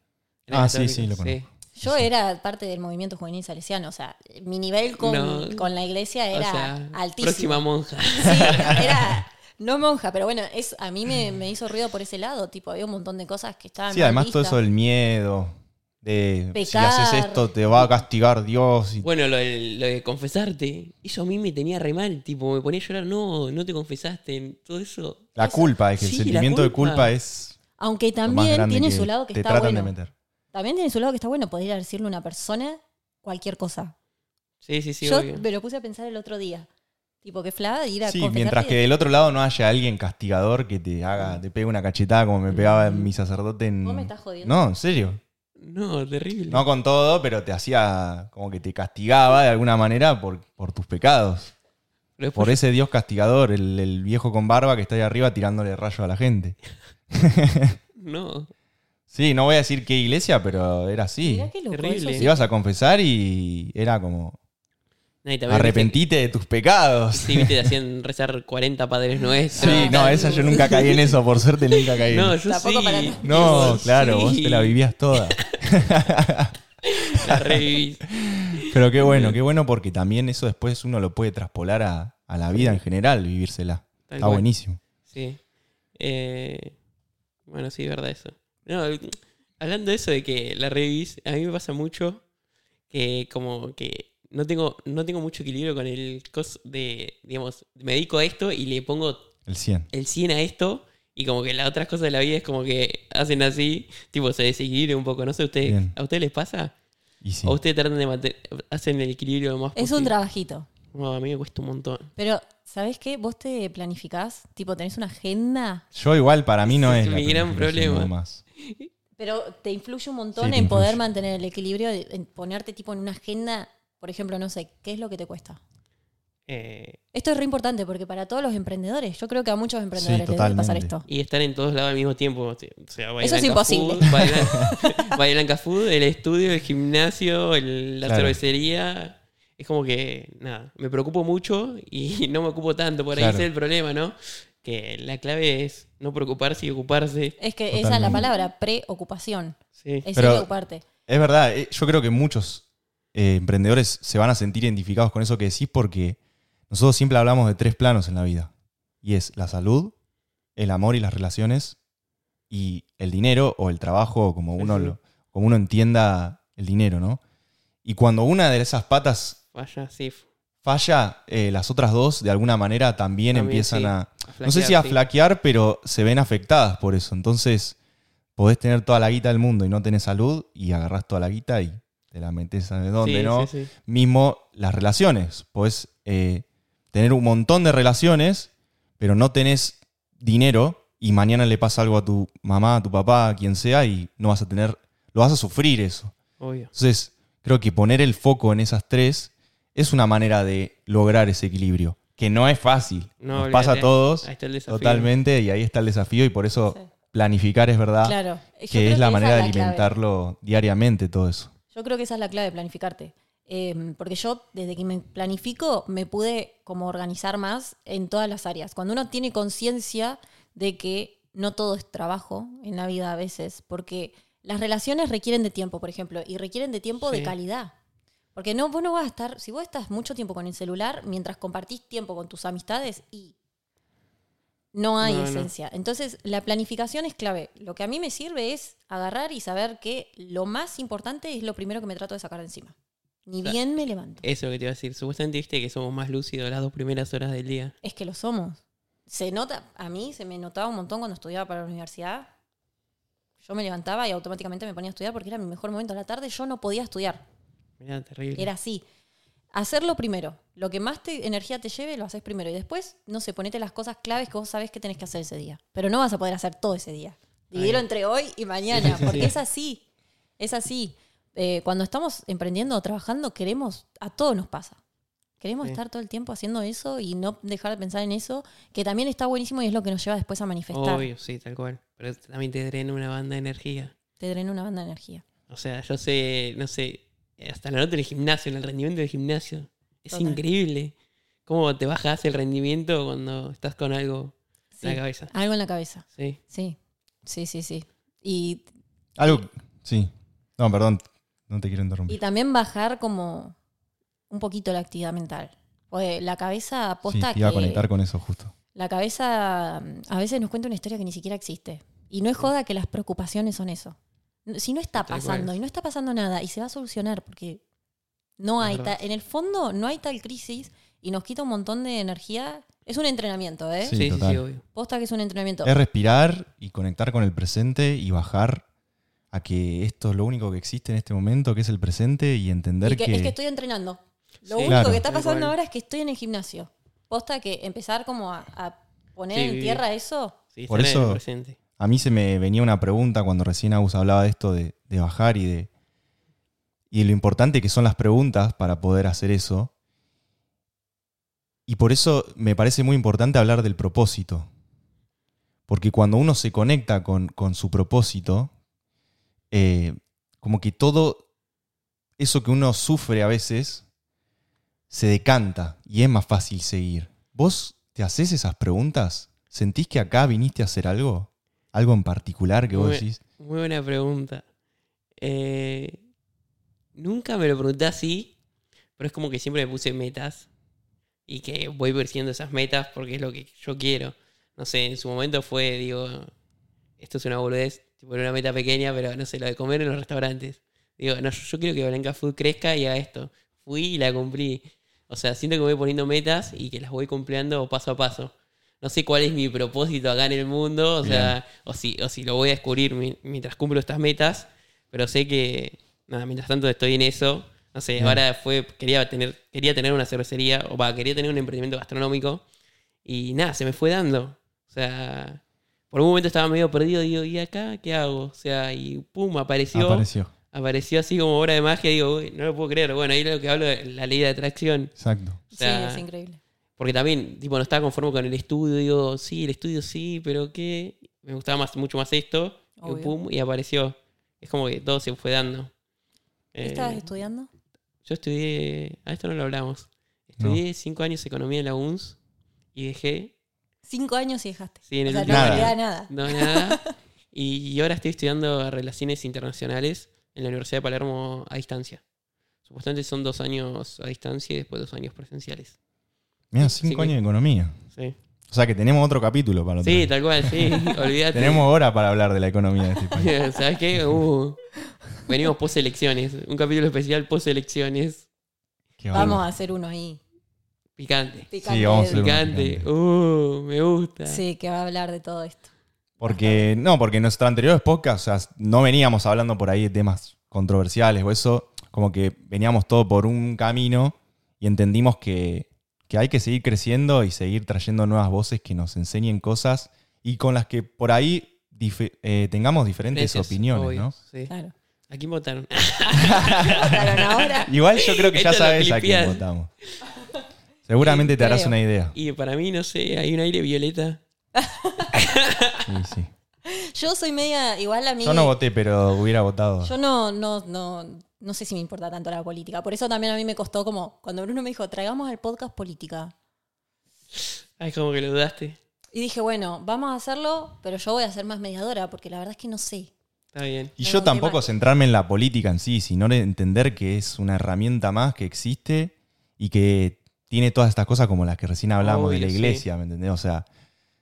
S1: Ah, sí, sí, lo conozco.
S2: Yo era parte del movimiento juvenil salesiano. O sea, mi nivel con,
S3: No.
S2: con la iglesia
S3: O
S2: era
S3: sea,
S2: altísimo.
S3: próxima monja.
S2: Sí, [LAUGHS] era. No monja, pero bueno, es, a mí me, me hizo ruido por ese lado. Tipo, había un montón de cosas que estaban.
S1: Sí,
S2: mal
S1: además todo
S2: vistas.
S1: eso del miedo, de si haces esto te va a castigar Dios. Y,
S3: Bueno, lo de, lo de confesarte, eso a mí me tenía re mal. Tipo, me ponía a llorar, no, no te confesaste, todo eso.
S1: la culpa, es que
S3: Sí,
S1: el sentimiento de
S3: culpa.
S1: es
S2: Aunque
S1: lo más
S2: también tiene
S1: que
S2: su lado que
S1: te
S2: está
S1: tratan
S2: bueno.
S1: de meter.
S2: También tiene su lado que está bueno poder decirle a una persona cualquier cosa.
S3: Sí, sí, sí,
S2: Yo
S3: obvio.
S2: me lo puse a pensar el otro día. Tipo, que fla, ir a
S1: Sí, mientras que del otro lado no haya alguien castigador que te haga, te pegue una cachetada como me pegaba mi sacerdote en.
S2: ¿Vos me estás jodiendo?
S1: No, en serio.
S3: No, terrible.
S1: No con todo, pero te hacía como que te castigaba de alguna manera por, por tus pecados.
S3: Después-
S1: Por ese Dios castigador, el, el viejo con barba que está ahí arriba tirándole rayos a la gente. [LAUGHS]
S3: No,
S1: Sí, no voy a decir qué iglesia, pero era así.
S2: Mirá qué loco,
S3: Terrible.
S1: ibas a confesar y era como
S3: Nadie te
S1: arrepentite de tus pecados.
S3: Sí, viste, te [LAUGHS] hacían rezar 40 padres nuestros.
S1: Sí, no, esa yo nunca caí en eso, por suerte nunca caí en
S3: No,
S1: eso.
S3: yo
S2: Tampoco
S3: sí.
S2: para-
S1: No,
S3: Tipo,
S1: claro,
S3: sí.
S1: vos te la vivías toda. [LAUGHS]
S3: La revivís. [LAUGHS]
S1: Pero qué bueno, qué bueno porque también eso después uno lo puede traspolar a, a la vida en general, vivírsela.
S3: Tal
S1: Está
S3: cual.
S1: buenísimo.
S3: Sí. Eh, bueno, sí, es verdad eso. No, hablando de eso de que la revivís, a mí me pasa mucho que como que no tengo, no tengo mucho equilibrio con el cos de, digamos, me dedico a esto y le pongo
S1: El 100.
S3: el 100 a esto y como que las otras cosas de la vida es como que hacen así, tipo se desequilibra un poco. No sé, ¿ustedes,
S1: Bien.
S3: ¿a ustedes les pasa?
S1: Y sí.
S3: ¿O ustedes tratan de mantener, hacen el equilibrio lo más
S2: Es un trabajito.
S3: No, a mí me cuesta un montón.
S2: Pero, ¿sabés qué? Vos te planificás, tipo, tenés una agenda,
S1: Yo igual para mí no es.
S3: es
S1: la
S3: mi gran problema.
S1: nomás.
S2: pero te influye un montón
S1: Sí,
S2: en poder mantener el equilibrio, en ponerte tipo en una agenda, por ejemplo, no sé, ¿qué es lo que te cuesta?
S3: Eh,
S2: Esto es re importante porque para todos los emprendedores, yo creo que a muchos emprendedores
S1: Sí,
S2: les debe pasar esto.
S3: y estar en todos lados al mismo tiempo. O sea, Bahía
S2: Eso es imposible. [LAUGHS]
S3: Blanca Food, el estudio, el gimnasio, el- la
S1: Claro.
S3: cervecería. Es como que, nada, me preocupo mucho y [LAUGHS] no me ocupo tanto. Por ahí
S1: Claro.
S3: ese es el problema, ¿no? Que la clave es no preocuparse y ocuparse.
S2: Es que esa es la palabra, preocupación.
S3: Sí.
S2: Es
S1: Pero-
S2: preocuparte.
S1: Es verdad, eh, yo creo que muchos eh, emprendedores se van a sentir identificados con eso que decís porque nosotros siempre hablamos de tres planos en la vida. Y es la salud, el amor y las relaciones y el dinero o el trabajo, o como uno, lo- como uno entienda el dinero, ¿no? Y cuando una de esas patas
S3: sí.
S1: falla, eh, las otras dos de alguna manera también,
S3: También,
S1: empiezan
S3: sí.
S1: a,
S3: A
S1: no sé si a
S3: flaquear,
S1: pero se ven afectadas por eso. Entonces, podés tener toda la guita del mundo y no tenés salud y agarrás toda la guita y te la metes a donde
S3: Sí,
S1: no.
S3: sí, sí.
S1: Mismo las relaciones. Podés eh, tener un montón de relaciones, pero no tenés dinero y mañana le pasa algo a tu mamá, a tu papá, a quien sea, y no vas a tener, lo vas a sufrir eso.
S3: Obvio.
S1: Entonces, creo que poner el foco en esas tres es una manera de lograr ese equilibrio, que no es fácil.
S3: No,
S1: Nos pasa a todos
S3: Ahí está el desafío.
S1: totalmente y ahí está el desafío y por eso
S2: Sí.
S1: planificar es verdad,
S2: Claro.
S1: Que es la manera de
S2: clave.
S1: alimentarlo diariamente todo eso.
S2: Yo creo que esa es la clave de planificarte. Eh, porque yo, desde que me planifico, me pude como organizar más en todas las áreas. Cuando uno tiene conciencia de que no todo es trabajo en la vida a veces, porque las relaciones requieren de tiempo, por ejemplo, y requieren de tiempo de calidad. Porque no, vos no vas a estar, si vos estás mucho tiempo con el celular, mientras compartís tiempo con tus amistades y no hay
S3: No, no.
S2: esencia. Entonces, la planificación es clave. Lo que a mí me sirve es agarrar y saber que lo más importante es lo primero que me trato de sacar de encima. Ni
S3: Claro.
S2: bien me levanto.
S3: Eso es lo que te iba a decir. Supuestamente viste que somos más lúcidos las dos primeras horas del día.
S2: Es que lo somos. Se nota, a mí se me notaba un montón cuando estudiaba para la universidad. Yo me levantaba y automáticamente me ponía a estudiar porque era mi mejor momento de la tarde. Yo no podía estudiar.
S3: Mirá, terrible.
S2: Era así. Hacerlo primero. Lo que más te, energía te lleve, lo haces primero. Y después, no sé, ponete las cosas claves que vos sabés que tenés que hacer ese día. Pero no vas a poder hacer todo ese día. Dividilo entre hoy y mañana,
S3: sí,
S2: porque
S3: sí.
S2: es así. Es así. Eh, cuando estamos emprendiendo o trabajando, queremos, a todos nos pasa. Queremos
S3: Sí.
S2: estar todo el tiempo haciendo eso y no dejar de pensar en eso, que también está buenísimo y es lo que nos lleva después a manifestar.
S3: Obvio, sí, tal cual. Pero también te drena una banda de energía.
S2: Te drena una banda de energía.
S3: O sea, yo sé, no sé, hasta la nota en el gimnasio, en el rendimiento del gimnasio. Es
S2: Total.
S3: increíble. Cómo te bajas el rendimiento cuando estás con algo
S2: Sí.
S3: en la cabeza.
S2: Algo en la cabeza.
S3: Sí.
S2: Sí, sí, sí, sí. Y
S1: Algo, sí. No, perdón, no te quiero interrumpir.
S2: Y también bajar como un poquito la actividad mental. Porque la cabeza
S1: Sí,
S2: aposta
S1: te iba a
S2: que
S1: conectar con eso justo.
S2: la cabeza mm, a veces nos cuenta una historia que ni siquiera existe. Y no es joda que las preocupaciones son eso. Si no está pasando y no está pasando nada y se va a solucionar porque no hay ta- en el fondo no hay tal crisis y nos quita un montón de energía. Es un entrenamiento, ¿eh?
S1: Sí,
S3: Sí, sí, obvio.
S2: Posta que es un entrenamiento.
S1: Es respirar y conectar con el presente y bajar a que esto es lo único que existe en este momento, que es el presente, y entender
S2: Y que,
S1: que,
S2: es que estoy entrenando. Lo
S3: Sí.
S2: único
S1: Claro.
S2: que está pasando ahora es que estoy en el gimnasio. Posta que empezar como a, a poner
S3: Sí,
S2: en tierra eso.
S3: Sí,
S1: Por
S3: en el
S1: eso-
S3: presente.
S1: A mí se me venía una pregunta cuando recién Agus hablaba de esto de, bajar y de, y lo importante que son las preguntas para poder hacer eso. Y por eso me parece muy importante hablar del propósito. Porque cuando uno se conecta con, con su propósito, eh, como que todo eso que uno sufre a veces se decanta y es más fácil seguir. ¿Vos te haces esas preguntas? ¿Sentís que acá viniste a hacer algo? ¿Algo en particular que vos decís?
S3: Muy buena pregunta. Eh, nunca me lo pregunté así, pero es como que siempre me puse metas y que voy persiguiendo esas metas porque es lo que yo quiero. No sé, en su momento fue, digo, esto es una boludez, tipo una meta pequeña, pero no sé, lo de comer en los restaurantes. Digo, no, yo, yo quiero que Blanca Food crezca y haga esto. Fui y la cumplí. O sea, siento que voy poniendo metas y que las voy cumpliendo paso a paso. No sé cuál es mi propósito acá en el mundo, o sea, o si, o si lo voy a descubrir mi- mientras cumplo estas metas, pero sé que, nada, mientras tanto estoy en eso. No sé,
S1: Bien.
S3: ahora fue, quería tener, quería tener una cervecería, o va, quería tener un emprendimiento gastronómico, y nada, se me fue dando. O sea, por un momento estaba medio perdido, digo, ¿y acá qué hago? O sea, y pum, apareció
S1: Apareció.
S3: apareció así como obra de magia, digo, "Uy, no lo puedo creer. Bueno, ahí es lo que hablo de la ley de atracción.
S1: Exacto.
S3: O sea,
S2: sí, es increíble.
S3: Porque también, tipo, no estaba conforme con el estudio, digo, sí, el estudio sí, pero ¿qué? Me gustaba más, mucho más esto, y pum, y apareció. Es como que todo se fue dando.
S2: ¿Qué
S3: Eh,
S2: estabas estudiando?
S3: yo estudié, a esto no lo hablamos, estudié cinco años economía en la UNS y dejé,
S2: Cinco años y dejaste.
S3: sí, en
S2: o
S3: el
S2: sea, no
S1: Nada.
S2: nada.
S3: No, nada. [LAUGHS] y, y ahora estoy estudiando Relaciones Internacionales en la Universidad de Palermo a distancia. Supuestamente son dos años a distancia y después dos años presenciales.
S1: Mira, cinco años de economía.
S3: Sí,
S1: O sea que tenemos otro capítulo para otro.
S3: sí tal cual, sí, [LAUGHS] olvídate.
S1: Tenemos hora para hablar de la economía de este [LAUGHS] país.
S3: ¿Sabes qué? Uh, venimos post elecciones. Un capítulo especial post elecciones.
S2: Vamos a hacer uno ahí.
S3: Picante.
S2: Picante.
S1: vamos a hacer uno.
S3: Picante.
S1: picante.
S3: Uh, me gusta.
S2: Sí, que va a hablar de todo esto.
S1: Porque, no, porque en nuestros anteriores podcasts, o sea, no veníamos hablando por ahí de temas controversiales o eso, como que veníamos todo por un camino y entendimos que, que hay que seguir creciendo y seguir trayendo nuevas voces que nos enseñen cosas y con las que por ahí eh, tengamos diferentes opiniones,
S3: obvio,
S1: ¿no?
S3: sí.
S2: Claro.
S3: ¿A quién votaron? [LAUGHS]
S2: ¿Votaron ahora?
S1: Igual yo creo que ya
S3: Esto
S1: sabes a quién votamos. Seguramente te harás una idea.
S3: Y para mí, no sé, hay un aire violeta. [LAUGHS]
S1: Sí, sí.
S2: Yo soy media. Igual a mí.
S1: Yo no voté, pero hubiera votado.
S2: Yo no, no, no, no sé si me importa tanto la política. Por eso también a mí me costó como. Cuando Bruno me dijo, traigamos al podcast política.
S3: Ay, como que lo dudaste.
S2: Y dije, bueno, vamos a hacerlo, pero yo voy a ser más mediadora, porque la verdad es que no sé.
S3: Está bien.
S1: Y yo tampoco centrarme en la política en sí, sino en entender que es una herramienta más que existe y que tiene todas estas cosas como las que recién hablábamos de
S3: Obvio,
S1: la
S3: sí.
S1: iglesia, ¿me entendés? O sea,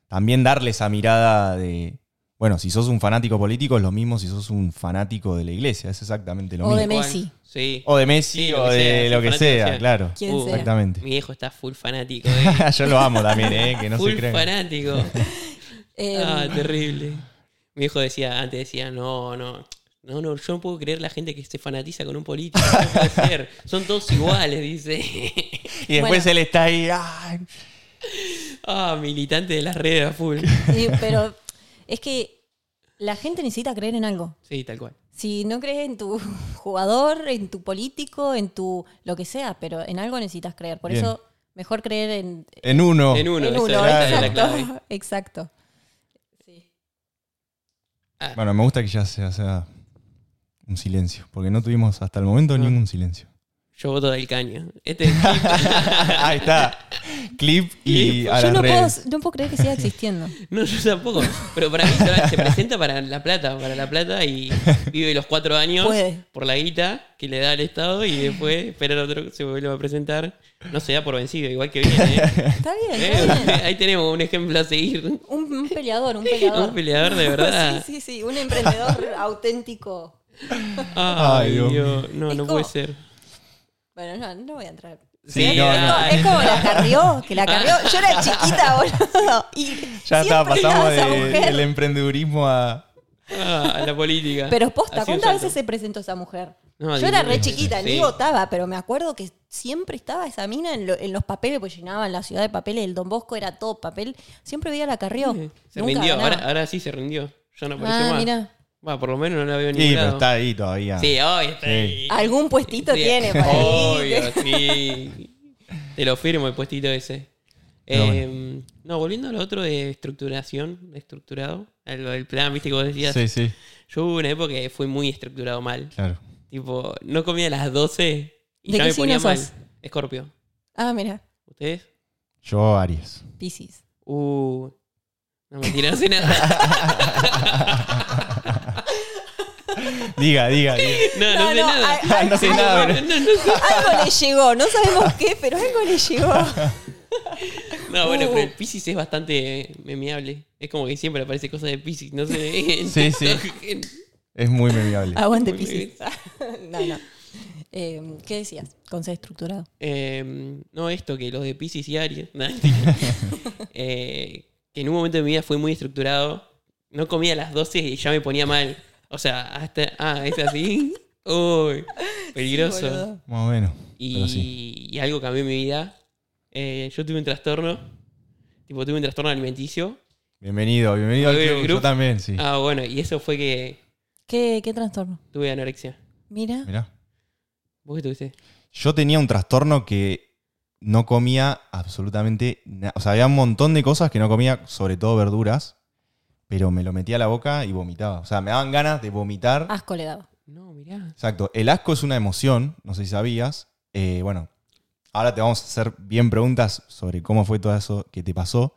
S1: también darle esa mirada de, bueno, si sos un fanático político es lo mismo si sos un fanático de la iglesia, es exactamente lo
S2: O de
S1: mismo.
S2: Messi.
S3: Sí.
S1: O de Messi
S3: Sí,
S1: o de
S3: sea,
S1: lo que sea,
S3: sea.
S1: claro.
S2: Quien
S3: Uh,
S2: sea.
S1: Exactamente.
S3: Mi viejo está full fanático. [LAUGHS] eh.
S1: Yo lo amo también, ¿eh? Que no
S3: full
S1: se crean.
S3: fanático. [LAUGHS]
S2: Eh,
S3: Ah, terrible. Mi viejo decía, antes decía, no, no. No, no, yo no puedo creer la gente que se fanatiza con un político. No puede [LAUGHS] ser. Son todos iguales, dice.
S1: Y después
S2: Bueno.
S1: él está ahí.
S3: Ah, militante de las redes a full.
S2: sí, pero es que la gente necesita creer en algo.
S3: Sí, tal cual.
S2: Si no crees en tu [LAUGHS] jugador, en tu político, en tu lo que sea, pero en algo necesitas creer. Por
S1: Bien.
S2: eso, mejor creer en,
S1: En uno.
S3: En uno,
S2: en uno.
S3: esa es la
S2: exacto.
S3: clave. [LAUGHS]
S2: exacto. Sí.
S3: Ah,
S1: Bueno, me gusta que ya sea, sea un silencio, porque no tuvimos hasta el momento
S3: No.
S1: ningún silencio.
S3: Yo voto del caño. Este es [LAUGHS]
S1: Ahí está. Clip y a
S2: Yo
S1: las
S2: no puedo,
S1: redes.
S2: no puedo creer que siga existiendo. [LAUGHS]
S3: No, yo tampoco. Pero para mí se se presenta para La Plata, para La Plata y vive los cuatro años
S2: Puede.
S3: por la guita que le da el Estado y después esperar otro se vuelve a presentar. No se da por vencido, igual que viene. ¿eh?
S2: Está bien, está
S3: Eh,
S2: bien.
S3: Ahí tenemos un ejemplo a seguir.
S2: Un, un peleador, un [LAUGHS] peleador.
S3: Un peleador de verdad.
S2: Sí, sí, sí, un emprendedor auténtico.
S3: Ay,
S1: Ay, Dios
S3: Dios. No,
S2: Es
S3: no
S2: como-
S3: puede ser.
S2: Bueno, no, no voy a entrar.
S1: Sí,
S3: Sí,
S1: no,
S2: Es
S1: no.
S2: como- Es como la carrió, que la carrió. Yo era chiquita, [LAUGHS] boludo. Y
S1: Ya está, pasamos de- del emprendedurismo a.
S3: Ah, a la política.
S2: Pero posta, ¿cuántas veces se presentó esa mujer?
S3: No,
S2: Yo era re chiquita,
S3: sí.
S2: ni votaba, pero me acuerdo que siempre estaba esa mina en, lo- en los papeles, pues llenaban la ciudad de papeles, el Don Bosco era todo papel. Siempre veía la carrió.
S3: Sí, Se
S2: Nunca
S3: rindió, ahora, ahora sí se rindió. Ya no apareció
S2: ah,
S3: más.
S2: mira.
S3: Va, por lo menos no la veo en
S1: Sí,
S3: ningún
S1: pero
S3: lado.
S1: está ahí todavía.
S3: Sí, hoy está
S1: Sí.
S3: ahí.
S2: Algún puestito
S3: Sí,
S2: tiene por ahí.
S3: Obvio, [LAUGHS] sí. Te lo firmo el puestito ese.
S1: Pero
S3: Eh, No, volviendo a lo otro de estructuración, de estructurado, a lo del plan, viste que vos decías.
S1: Sí, sí,
S3: Yo hubo una época que fui muy estructurado mal.
S1: claro.
S3: Tipo, no comía a las 12 y
S2: ¿De
S3: ya
S2: qué
S3: me ponía
S2: signo
S3: mal.
S2: sos?
S3: Escorpio.
S2: Ah, mira,
S3: ¿Ustedes?
S1: Yo, Aries.
S2: Piscis.
S3: Uh. No mentira, no sé nada. [LAUGHS]
S1: Diga, diga, diga.
S3: No, no,
S2: No,
S3: sé
S2: no,
S3: nada.
S1: No sé
S2: ay,
S1: nada,
S3: No,
S1: pero-
S3: no, no sé.
S2: Algo le llegó, no sabemos qué, pero algo le llegó. [LAUGHS]
S3: No, bueno,
S2: Uh.
S3: pero el Pisces es bastante memeable. Es como que siempre aparece cosas de Pisces, no sé. [LAUGHS] [LAUGHS]
S1: Sí, sí. Es muy memeable.
S2: Aguante
S3: Muy
S2: Piscis. no, no. Eh, ¿Qué decías? Con ser estructurado.
S3: Eh, no, esto, que los de Pisces y Aries. Nah. Eh, que en un momento de mi vida fue muy estructurado. No comía a las 12 y ya me ponía mal. O sea, hasta. Ah, es así. [LAUGHS] Uy, peligroso.
S2: boludo.
S1: Más o menos.
S3: y,
S1: sí.
S3: algo cambió en mi vida. Eh, yo tuve un trastorno. Tipo, tuve un trastorno alimenticio.
S1: Bienvenido, bienvenido al
S3: ¿Al
S1: club. Yo también, sí.
S3: Ah, bueno, y eso fue que
S2: ¿Qué, ¿Qué trastorno?
S3: tuve anorexia.
S2: Mira.
S1: Mirá.
S3: ¿Vos qué tuviste?
S1: Yo tenía un trastorno que no comía absolutamente nada. O sea, había un montón de cosas que no comía, sobre todo verduras, pero me lo metía a la boca y vomitaba. O sea, me daban ganas de vomitar.
S2: Asco le daba.
S3: No, mirá.
S1: Exacto. El asco es una emoción, no sé si sabías. Eh, bueno, ahora te vamos a hacer bien preguntas sobre cómo fue todo eso que te pasó.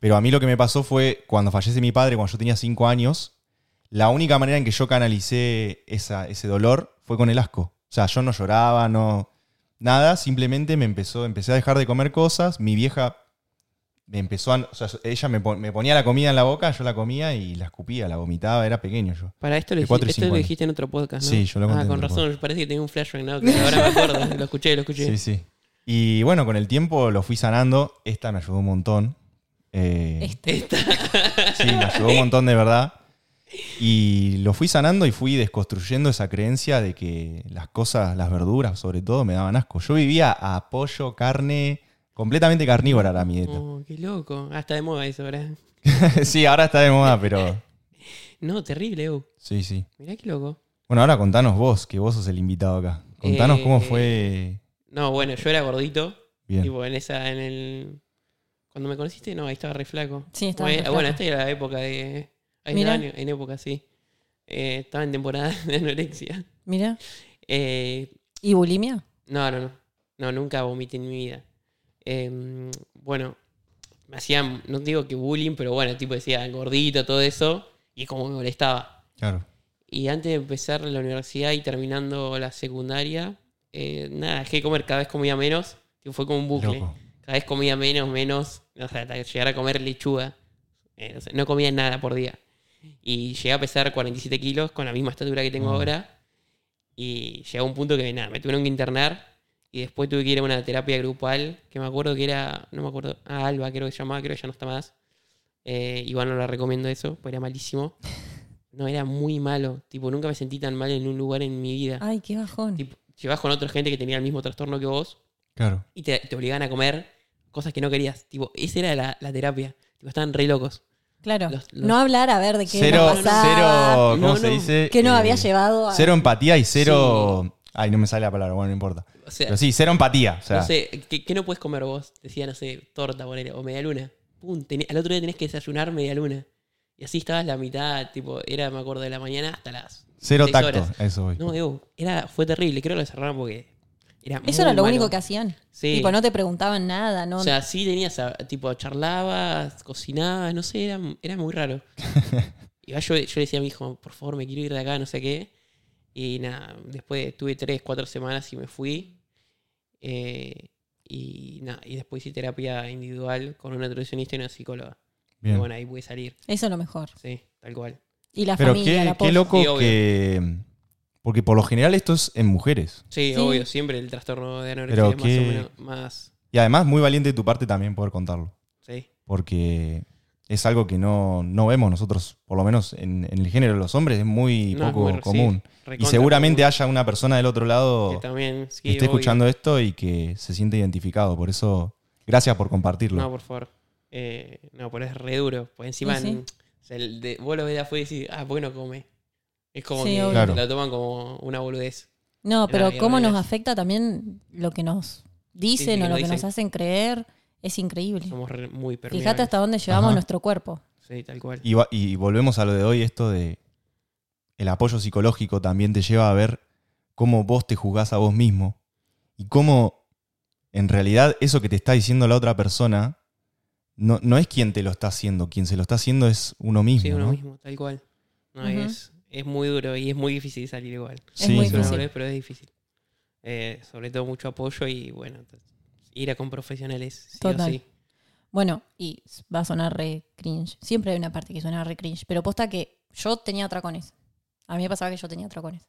S1: Pero a mí lo que me pasó fue cuando fallece mi padre, cuando yo tenía 5 años, la única manera en que yo canalicé esa- ese dolor fue con el asco. O sea, yo no lloraba, no. Nada, simplemente me empezó, empecé a dejar de comer cosas. Mi vieja me empezó a. O sea, ella me, me ponía la comida en la boca, yo la comía y la escupía, la vomitaba, era pequeño yo.
S3: Para esto lo, dijiste, esto lo dijiste en otro podcast, ¿no?
S1: Sí, yo lo conté
S3: Ah, con razón, parece que tengo un flashback, ¿no? Que ahora me acuerdo, lo escuché, lo escuché.
S1: Sí, sí. Y bueno, con el tiempo lo fui sanando. Esta me ayudó un montón. Eh,
S2: Este.
S1: sí, me ayudó un montón de verdad. Y lo fui sanando y fui desconstruyendo esa creencia de que las cosas, las verduras sobre todo, me daban asco. Yo vivía a pollo, carne, completamente carnívora era mi dieta.
S3: Oh, qué loco. Hasta de moda eso ahora. [LAUGHS]
S1: sí, ahora está de moda, pero [LAUGHS]
S3: No, terrible, Ew.
S1: sí, sí.
S3: Mirá qué loco.
S1: Bueno, ahora contanos vos, que vos sos el invitado acá. Contanos
S3: Eh,
S1: cómo fue.
S3: No, bueno, yo era gordito.
S1: Bien.
S3: Tipo, en esa, en el. Cuando me conociste, no, ahí estaba re flaco.
S2: Sí, estaba
S3: Bueno,
S2: re
S3: bueno, esta era la época de. Ahí
S2: Mirá.
S3: en, en época, sí. Eh, estaba en temporada [LAUGHS] de anorexia.
S2: Mira.
S3: Eh,
S2: ¿Y bulimia?
S3: no, no, no. No, nunca vomité en mi vida. Eh, bueno, me hacían, no digo que bullying, pero bueno, tipo decía gordito, todo eso. Y como me molestaba.
S1: Claro.
S3: Y antes de empezar la universidad y terminando la secundaria, eh, nada, dejé de comer, cada vez comía menos. Tipo, fue como un bucle.
S1: Loco.
S3: Cada vez comía menos, menos. O sea, hasta llegar a comer lechuga. Eh, o sea, no comía nada por día. Y llegué a pesar 47 kilos con la misma estatura que tengo
S1: Mm.
S3: ahora. Y llegó un punto que nada, me tuvieron que internar. Y después tuve que ir a una terapia grupal, que me acuerdo que era, no me acuerdo, ah, Alba creo que se llamaba, creo que ya no está más. Eh, igual no la recomiendo eso, porque era malísimo. [LAUGHS] No, era muy malo. Tipo, nunca me sentí tan mal en un lugar en mi vida.
S2: Ay, qué bajón.
S3: Tipo, llevas con otra gente que tenía el mismo trastorno que vos
S1: Claro.
S3: y te, te obligaban a comer cosas que no querías. Tipo, esa era la, la terapia. Tipo, estaban re locos.
S2: Claro.
S3: Los- los-
S2: No hablar a ver de qué
S1: Cero,
S2: pasaba,
S1: cero, ¿cómo
S3: No,
S1: se
S3: no.
S1: dice?
S2: qué nos
S1: Eh,
S2: había llevado a...
S1: Cero empatía y cero. Ay, no me sale la palabra, bueno, no importa.
S3: O sea,
S1: Pero sí, cero empatía. O sea,
S3: no sé, ¿qué, qué no puedes comer vos? Decía, no sé, torta, ponele, o media luna. Pum, al otro día tenés que desayunar media luna. Y así estabas la mitad, tipo, era, me acuerdo, de la mañana hasta las.
S1: cero
S3: seis
S1: tacto.
S3: horas.
S1: Eso voy.
S3: No, Evo, era, fue terrible. Creo que lo cerraron porque era
S2: Eso
S3: muy
S2: era lo
S3: malo.
S2: único que hacían.
S3: Sí.
S2: Tipo, no te preguntaban nada, ¿no?
S3: O sea, sí tenías, a- tipo, charlabas, cocinabas, no sé, era, era muy raro. [LAUGHS] y yo, yo le decía a mi hijo, por favor, me quiero ir de acá, no sé qué. Y nada, después tuve tres, cuatro semanas y me fui. Eh, y nada, y después hice terapia individual con una nutricionista y una psicóloga. Y
S1: Bien.
S3: bueno, ahí pude salir.
S2: Eso es lo mejor.
S3: Sí, tal cual.
S2: Y la
S1: Pero
S2: familia,
S1: qué, loco
S3: Sí,
S1: que. Porque por lo general esto es en mujeres.
S3: Sí,
S2: Sí.
S3: obvio, siempre el trastorno de anorexia
S1: Pero
S3: es más
S1: qué-
S3: o menos más.
S1: Y además, muy valiente de tu parte también poder contarlo.
S3: Sí,
S1: Porque es algo que no, no vemos nosotros, por lo menos en, en el género de los hombres, es muy
S3: No, es
S1: poco
S3: sí,
S1: común. y seguramente
S3: común.
S1: haya una persona del otro lado
S3: Que también, sí,
S1: que esté
S3: obvio.
S1: escuchando esto y que se siente identificado. Por eso, gracias por compartirlo.
S3: No, por favor. Eh, no, pero es re duro. Pues encima,
S2: Sí, sí.
S3: en- o sea, el de- vos lo ves de afuera y decís, ah, ¿por qué no come? Es como
S2: Sí,
S3: que.
S1: Claro.
S3: lo toman como una boludez.
S2: No, pero cómo nos afecta también lo que nos dicen
S3: Sí, sí,
S2: o
S3: que
S2: lo
S3: nos
S2: que nos hacen creer es increíble.
S3: Somos re- muy permeables.
S2: Fíjate hasta dónde llevamos
S1: Ajá.
S2: nuestro cuerpo.
S3: Sí, tal cual.
S1: Y, va- y volvemos a lo de hoy, esto de el apoyo psicológico también te lleva a ver cómo vos te juzgás a vos mismo y cómo en realidad eso que te está diciendo la otra persona no, no es quien te lo está haciendo, quien se lo está haciendo es uno mismo.
S3: Sí, uno
S1: ¿no?
S3: mismo, tal cual. No, es, es muy duro y es muy difícil salir igual.
S1: Sí,
S2: muy
S3: Es una
S2: difícil.
S3: pero es difícil. Eh, sobre todo mucho apoyo y bueno, entonces, ir a con profesionales. Sí o
S2: Total.
S3: sí.
S2: Bueno, y va a sonar re cringe. Siempre hay una parte que suena re cringe. Pero posta que yo tenía atracones. A mí me pasaba que yo tenía atracones.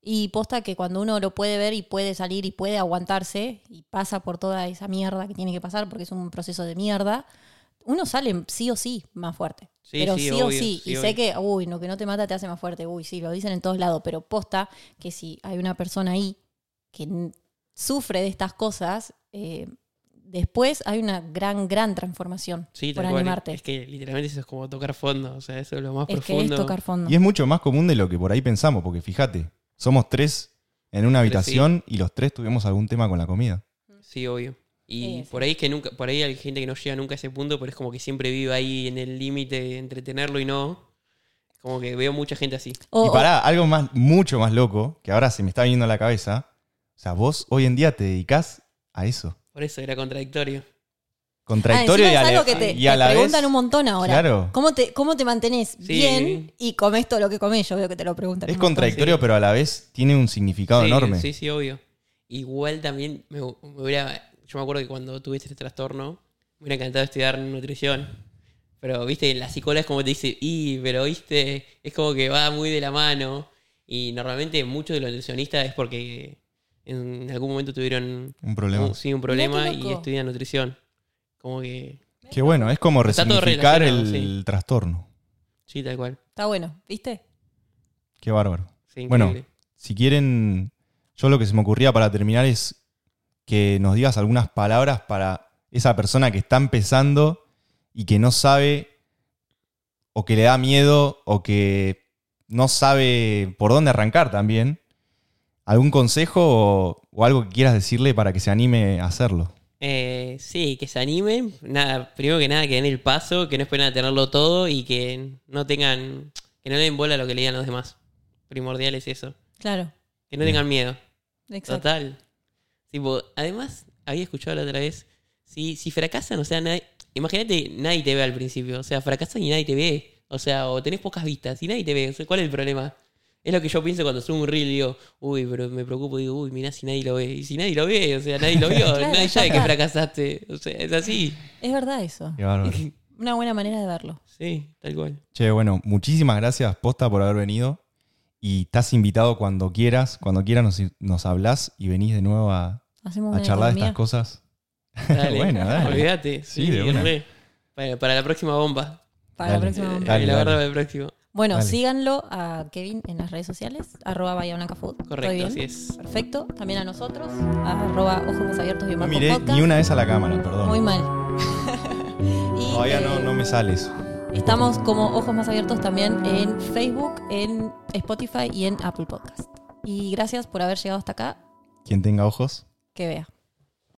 S2: Y posta que cuando uno lo puede ver y puede salir y puede aguantarse y pasa por toda esa mierda que tiene que pasar porque es un proceso de mierda, uno sale sí o sí más fuerte.
S3: Sí,
S2: pero
S3: sí,
S2: sí, o sí.
S3: sí,
S2: y
S3: obvio.
S2: sé que, uy, lo que no te mata te hace más fuerte. Uy, sí, lo dicen en todos lados. Pero posta que si hay una persona ahí que sufre de estas cosas, eh, después hay una gran, gran transformación
S3: Sí,
S2: por
S3: cual.
S2: animarte.
S3: Es que literalmente eso es como tocar fondo. O sea, eso es lo más
S2: Es que
S3: profundo.
S2: es tocar fondo.
S1: Y es mucho más común de lo que por ahí pensamos, porque fíjate, somos tres en una habitación y los tres tuvimos algún tema con la comida.
S3: Sí, obvio. Y
S2: Sí, sí.
S3: por ahí es que nunca, por ahí hay gente que no llega nunca a ese punto, pero es como que siempre vive ahí en el límite entre tenerlo y no. Como que veo mucha gente así.
S1: Y para algo más, mucho más loco, que ahora se me está viniendo a la cabeza, o sea, vos hoy en día te dedicás a eso.
S3: Por eso era contradictorio.
S1: Contradictorio
S2: Ah,
S1: y
S2: es
S1: la-
S2: algo que te,
S1: y a
S2: te
S1: la vez...
S2: preguntan un montón ahora.
S1: Claro.
S2: ¿Cómo te, cómo te mantenés
S3: Sí.
S2: bien y comes todo lo que comes? Yo veo que te lo preguntan.
S1: Es contradictorio,
S3: sí.
S1: pero a la vez tiene un significado
S3: sí,
S1: enorme.
S3: Sí, sí, obvio. Igual también me, me hubiera. Yo me acuerdo que cuando tuve este trastorno, me hubiera encantado estudiar nutrición. Pero, viste, la psicóloga es como te dice, y, pero, viste, es como que va muy de la mano. Y normalmente muchos de los nutricionistas es porque en algún momento tuvieron
S1: Un problema.
S3: un, sí, un problema y estudian nutrición. Como que.
S1: Qué bueno, es como resignificar el, trastorno.
S3: Sí, tal cual.
S2: Está bueno, ¿viste?
S1: Qué bárbaro.
S3: Sí,
S1: Bueno. Si quieren, yo lo que se me ocurría para terminar es que nos digas algunas palabras para esa persona que está empezando y que no sabe o que le da miedo o que no sabe por dónde arrancar también. ¿Algún consejo o, o algo que quieras decirle para que se anime a hacerlo?
S3: Eh, sí, que se animen. Nada, primero que nada, que den el paso, que no esperen a tenerlo todo y que no tengan. que no le den bola a lo que le digan los demás. Primordial es eso.
S2: Claro,
S3: Que no tengan miedo.
S2: exacto.
S3: Total. Tipo, además, había escuchado la otra vez. Si, si fracasan, o sea, nadie, imagínate, nadie te ve al principio. O sea, fracasan y nadie te ve. O sea, o tenés pocas vistas y nadie te ve. O sea, ¿cuál es el problema? Es lo que yo pienso cuando subo un reel y digo, uy, pero me preocupo, digo, uy, mirá si nadie lo ve. Y si nadie lo ve, o sea, nadie lo vio, [LAUGHS]
S2: Claro,
S3: nadie
S2: ya
S3: sabe que fracasaste. O sea, es así.
S2: Es verdad eso.
S1: Qué bárbaro. [LAUGHS]
S2: Una buena manera de verlo.
S3: Sí, tal cual.
S1: Che, bueno, muchísimas gracias, Posta, por haber venido. Y estás invitado cuando quieras, cuando quieras nos, nos hablas y venís de nuevo a, charlar de estas cosas.
S3: Dale, [LAUGHS]
S1: Bueno, dale.
S3: Olvídate.
S1: Sí,
S3: Sí,
S1: de una.
S3: re. Para, para la próxima bomba.
S2: Para
S1: Dale.
S2: la próxima. Bomba.
S1: Dale,
S3: la verdad, para el próximo.
S2: Bueno,
S1: Dale.
S2: síganlo a Kevin en las redes sociales, arroba Bahía Blanca Food. ¿Estoy
S3: Correcto,
S2: bien?
S3: así es.
S2: Perfecto. También a nosotros, a arroba ojos más abiertos y
S1: No miré
S2: podcast.
S1: ni una vez a la cámara, perdón.
S2: Muy mal. [LAUGHS] y,
S1: Todavía no,
S2: eh,
S1: no me sale eso.
S2: Estamos como ojos más abiertos también en Facebook, en Spotify y en Apple Podcast. Y gracias por haber llegado hasta acá.
S1: Quien tenga ojos.
S2: Que vea.